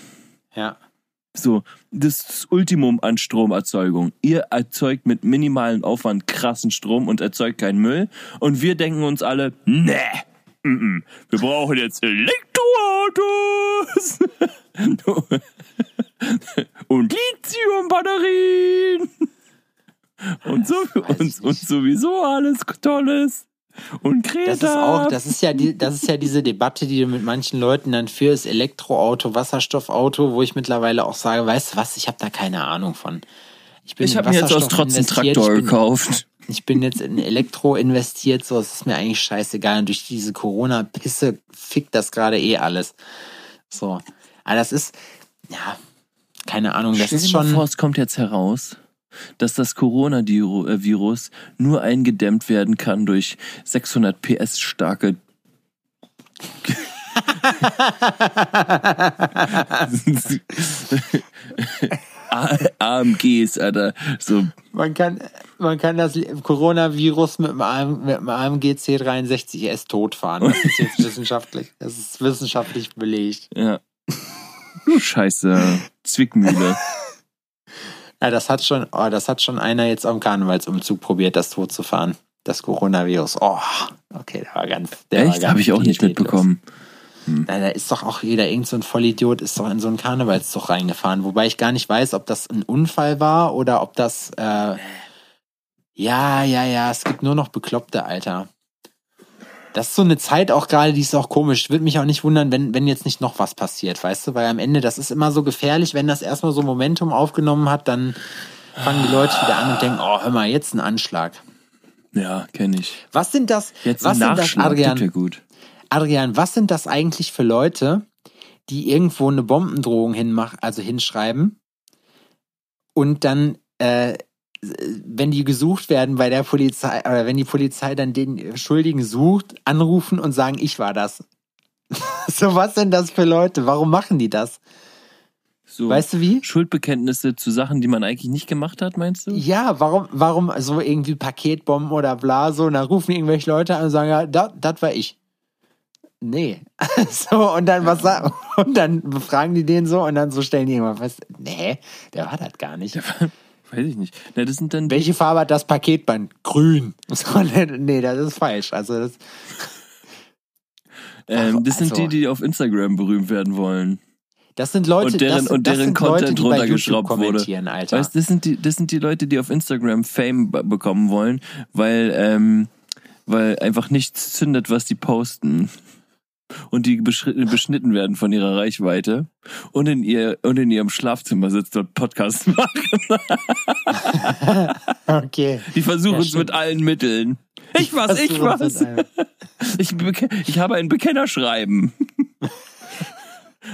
ja. So, das Ultimum an Stromerzeugung. Ihr erzeugt mit minimalen Aufwand krassen Strom und erzeugt keinen Müll. Und wir denken uns alle, nee, wir brauchen jetzt Elektroautos und Lithiumbatterien und, so, und, und sowieso alles Tolles. Und Greta. Das ist auch, das ist ja die, das ist ja diese Debatte, die du mit manchen Leuten dann führst, Elektroauto, Wasserstoffauto, wo ich mittlerweile auch sage, weißt du was, ich habe da keine Ahnung von. bin ich habe mir jetzt aus Trotz einen Traktor ich bin- gekauft. ich bin jetzt in Elektro investiert, so, es ist mir eigentlich scheißegal. Und durch diese Corona-Pisse fickt das gerade eh alles. So. Aber das ist, ja, keine Ahnung, das Stell ist schon. vor, es kommt jetzt heraus, dass das Coronavirus nur eingedämmt werden kann durch 600 PS starke AMGs, Alter. So, Man kann, man kann das Coronavirus mit dem AMG C63S totfahren. Das ist jetzt wissenschaftlich, das ist wissenschaftlich belegt. ja. Scheiße. Zwickmühle. Ja, das hat schon, oh, das hat schon einer jetzt am Karnevalsumzug probiert, das totzufahren. Das Coronavirus. Oh, okay, der war ganz. Der Echt? Habe ich auch nicht mitbekommen. Na, da ist doch auch jeder, irgend so ein Vollidiot ist doch in so einen Karnevalszug reingefahren. Wobei ich gar nicht weiß, ob das ein Unfall war oder ob das, äh, ja, ja, ja, es gibt nur noch Bekloppte, Alter. Das ist so eine Zeit auch gerade, die ist auch komisch. Würde mich auch nicht wundern, wenn, wenn jetzt nicht noch was passiert, weißt du? Weil am Ende, das ist immer so gefährlich, wenn das erstmal so Momentum aufgenommen hat, dann fangen die Leute wieder an und denken, oh, hör mal, jetzt ein Anschlag. Ja, kenne ich. Was sind das, Jetzt was sind das, Adrian? gut. Adrian, was sind das eigentlich für Leute, die irgendwo eine Bombendrohung hinmachen, also hinschreiben und dann, äh, wenn die gesucht werden bei der Polizei, oder wenn die Polizei dann den Schuldigen sucht, anrufen und sagen, ich war das. so, was sind das für Leute? Warum machen die das? So, Weißt du wie? Schuldbekenntnisse zu Sachen, die man eigentlich nicht gemacht hat, meinst du? Ja, warum, warum so irgendwie Paketbomben oder bla so, und dann rufen irgendwelche Leute an und sagen, ja, das war ich. Nee. so, und dann was und dann befragen die den so und dann so stellen die irgendwann fest, nee, der war das gar nicht. Weiß ich nicht. Na, das sind dann die, Welche Farbe hat das Paketband? Grün. So, nee, nee, das ist falsch. Also das, ähm, das sind also- die, die auf Instagram berühmt werden wollen. das sind Leute, Und deren- das, sind- und das deren sind Leute, Content die bei YouTube runtergeschraubt wurde. kommentieren, Alter. Weißt, das sind die, das sind die Leute, die auf Instagram Fame be- bekommen wollen, weil, ähm, weil einfach nichts zündet, was die posten. Und die beschnitten werden von ihrer Reichweite und in ihr und in ihrem Schlafzimmer sitzt und Podcast machen. okay. Die versuchen Ja, es mit allen Mitteln. Ich was, ich was. Ich, ich habe ein Bekennerschreiben.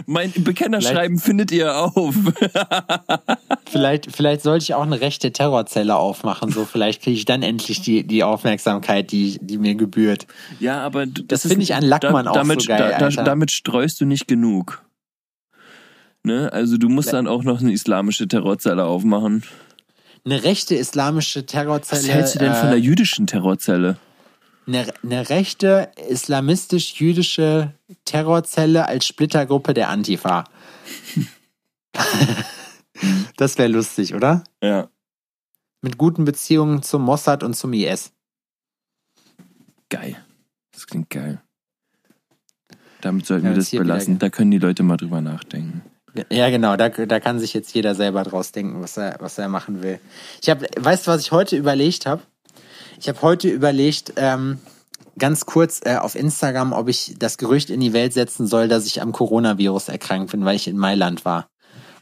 Mein Bekennerschreiben findet ihr auf. Vielleicht, vielleicht sollte ich auch eine rechte Terrorzelle aufmachen. So, vielleicht kriege ich dann endlich die, die Aufmerksamkeit, die, die mir gebührt. Ja, aber Das ist- finde ich an Lackmann auch damit, so geil, da, da, damit streust du nicht genug. Ne? Also du musst dann auch noch eine islamische Terrorzelle aufmachen. Eine rechte islamische Terrorzelle. Was hältst du denn von äh, der jüdischen Terrorzelle? Eine, eine rechte islamistisch-jüdische Terrorzelle als Splittergruppe der Antifa. das wäre lustig, oder? Ja. Mit guten Beziehungen zum Mossad und zum IS. Geil. Das klingt geil. Damit sollten Ja, wir das wieder belassen. Da können die Leute mal drüber nachdenken. Ja, genau, da, da kann sich jetzt jeder selber draus denken, was er, was er machen will. Ich habe, weißt du, was ich heute überlegt habe? Ich habe heute überlegt, ähm, ganz kurz äh, auf Instagram, ob ich das Gerücht in die Welt setzen soll, dass ich am Coronavirus erkrankt bin, weil ich in Mailand war.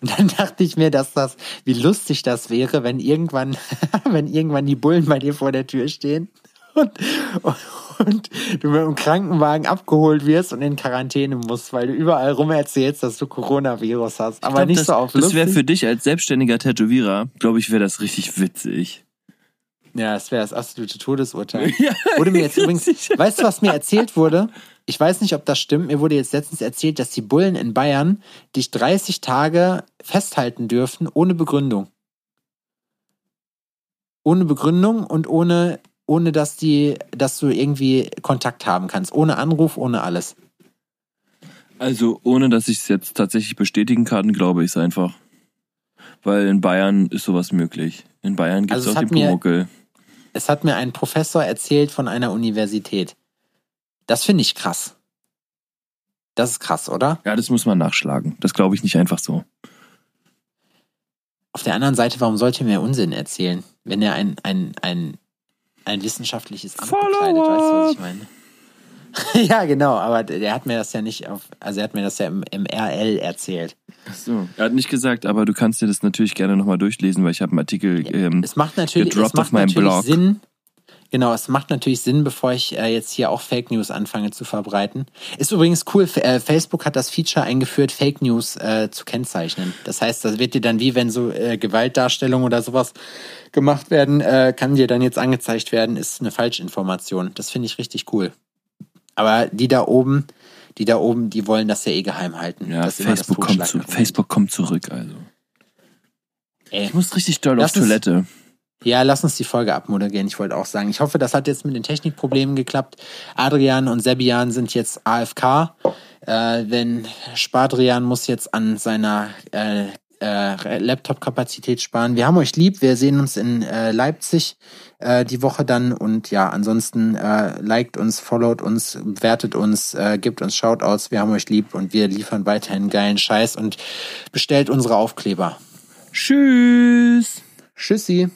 Und dann dachte ich mir, dass das, wie lustig das wäre, wenn irgendwann, wenn irgendwann die Bullen bei dir vor der Tür stehen und, und du mit dem Krankenwagen abgeholt wirst und in Quarantäne musst, weil du überall rum erzählst, dass du Coronavirus hast. Aber glaub, nicht das, so auf Das wäre für dich als selbstständiger Tätowierer, glaube ich, wäre das richtig witzig. Ja, das wäre das absolute Todesurteil. Wurde mir jetzt übrigens, weißt du, was mir erzählt wurde? Ich weiß nicht, ob das stimmt. Mir wurde jetzt letztens erzählt, dass die Bullen in Bayern dich 30 Tage festhalten dürfen, ohne Begründung. Ohne Begründung und ohne, ohne dass die, dass du irgendwie Kontakt haben kannst. Ohne Anruf, ohne alles. Also, ohne dass ich es jetzt tatsächlich bestätigen kann, glaube ich es einfach. Weil in Bayern ist sowas möglich. In Bayern gibt es Also es auch die Pumuckel. Es hat mir ein Professor erzählt von einer Universität. Das finde ich krass. Das ist krass, oder? Ja, das muss man nachschlagen. Das glaube ich nicht einfach so. Auf der anderen Seite, warum sollte er mir Unsinn erzählen, wenn er ein, ein, ein, ein wissenschaftliches Amt bekleidet? Follow-up. Weißt du, was ich meine? ja, genau, aber der hat mir das ja nicht auf, also er hat mir das ja im, im RL erzählt. Ach so. Er hat nicht gesagt, aber du kannst dir das natürlich gerne nochmal durchlesen, weil ich habe einen Artikel. Ähm, Es macht natürlich, es gedroppt macht auf meinem natürlich Blog. Sinn, Genau, es macht natürlich Sinn, bevor ich äh, jetzt hier auch Fake News anfange zu verbreiten. Ist übrigens cool, F äh, Facebook hat das Feature eingeführt, Fake News äh, zu kennzeichnen. Das heißt, das wird dir dann wie wenn so äh, Gewaltdarstellungen oder sowas gemacht werden, äh, kann dir dann jetzt angezeigt werden, ist eine Falschinformation. Das finde ich richtig cool. Aber die da oben, die da oben, die wollen das ja eh geheim halten. Ja, Facebook, kommt zu. Facebook kommt zurück, also. Ey. Ich muss richtig doll auf Toilette. Ja, lass uns die Folge abmoderieren. Ich wollte auch sagen, ich hoffe, das hat jetzt mit den Technikproblemen geklappt. Adrian und Sebian sind jetzt AFK. Äh, denn Spadrian muss jetzt an seiner äh, äh, Laptop-Kapazität sparen. Wir haben euch lieb. Wir sehen uns in äh, Leipzig äh, die Woche dann. Und ja, ansonsten äh, liked uns, followt uns, wertet uns, äh, gibt uns Shoutouts. Wir haben euch lieb und wir liefern weiterhin geilen Scheiß und bestellt unsere Aufkleber. Tschüss. Tschüssi.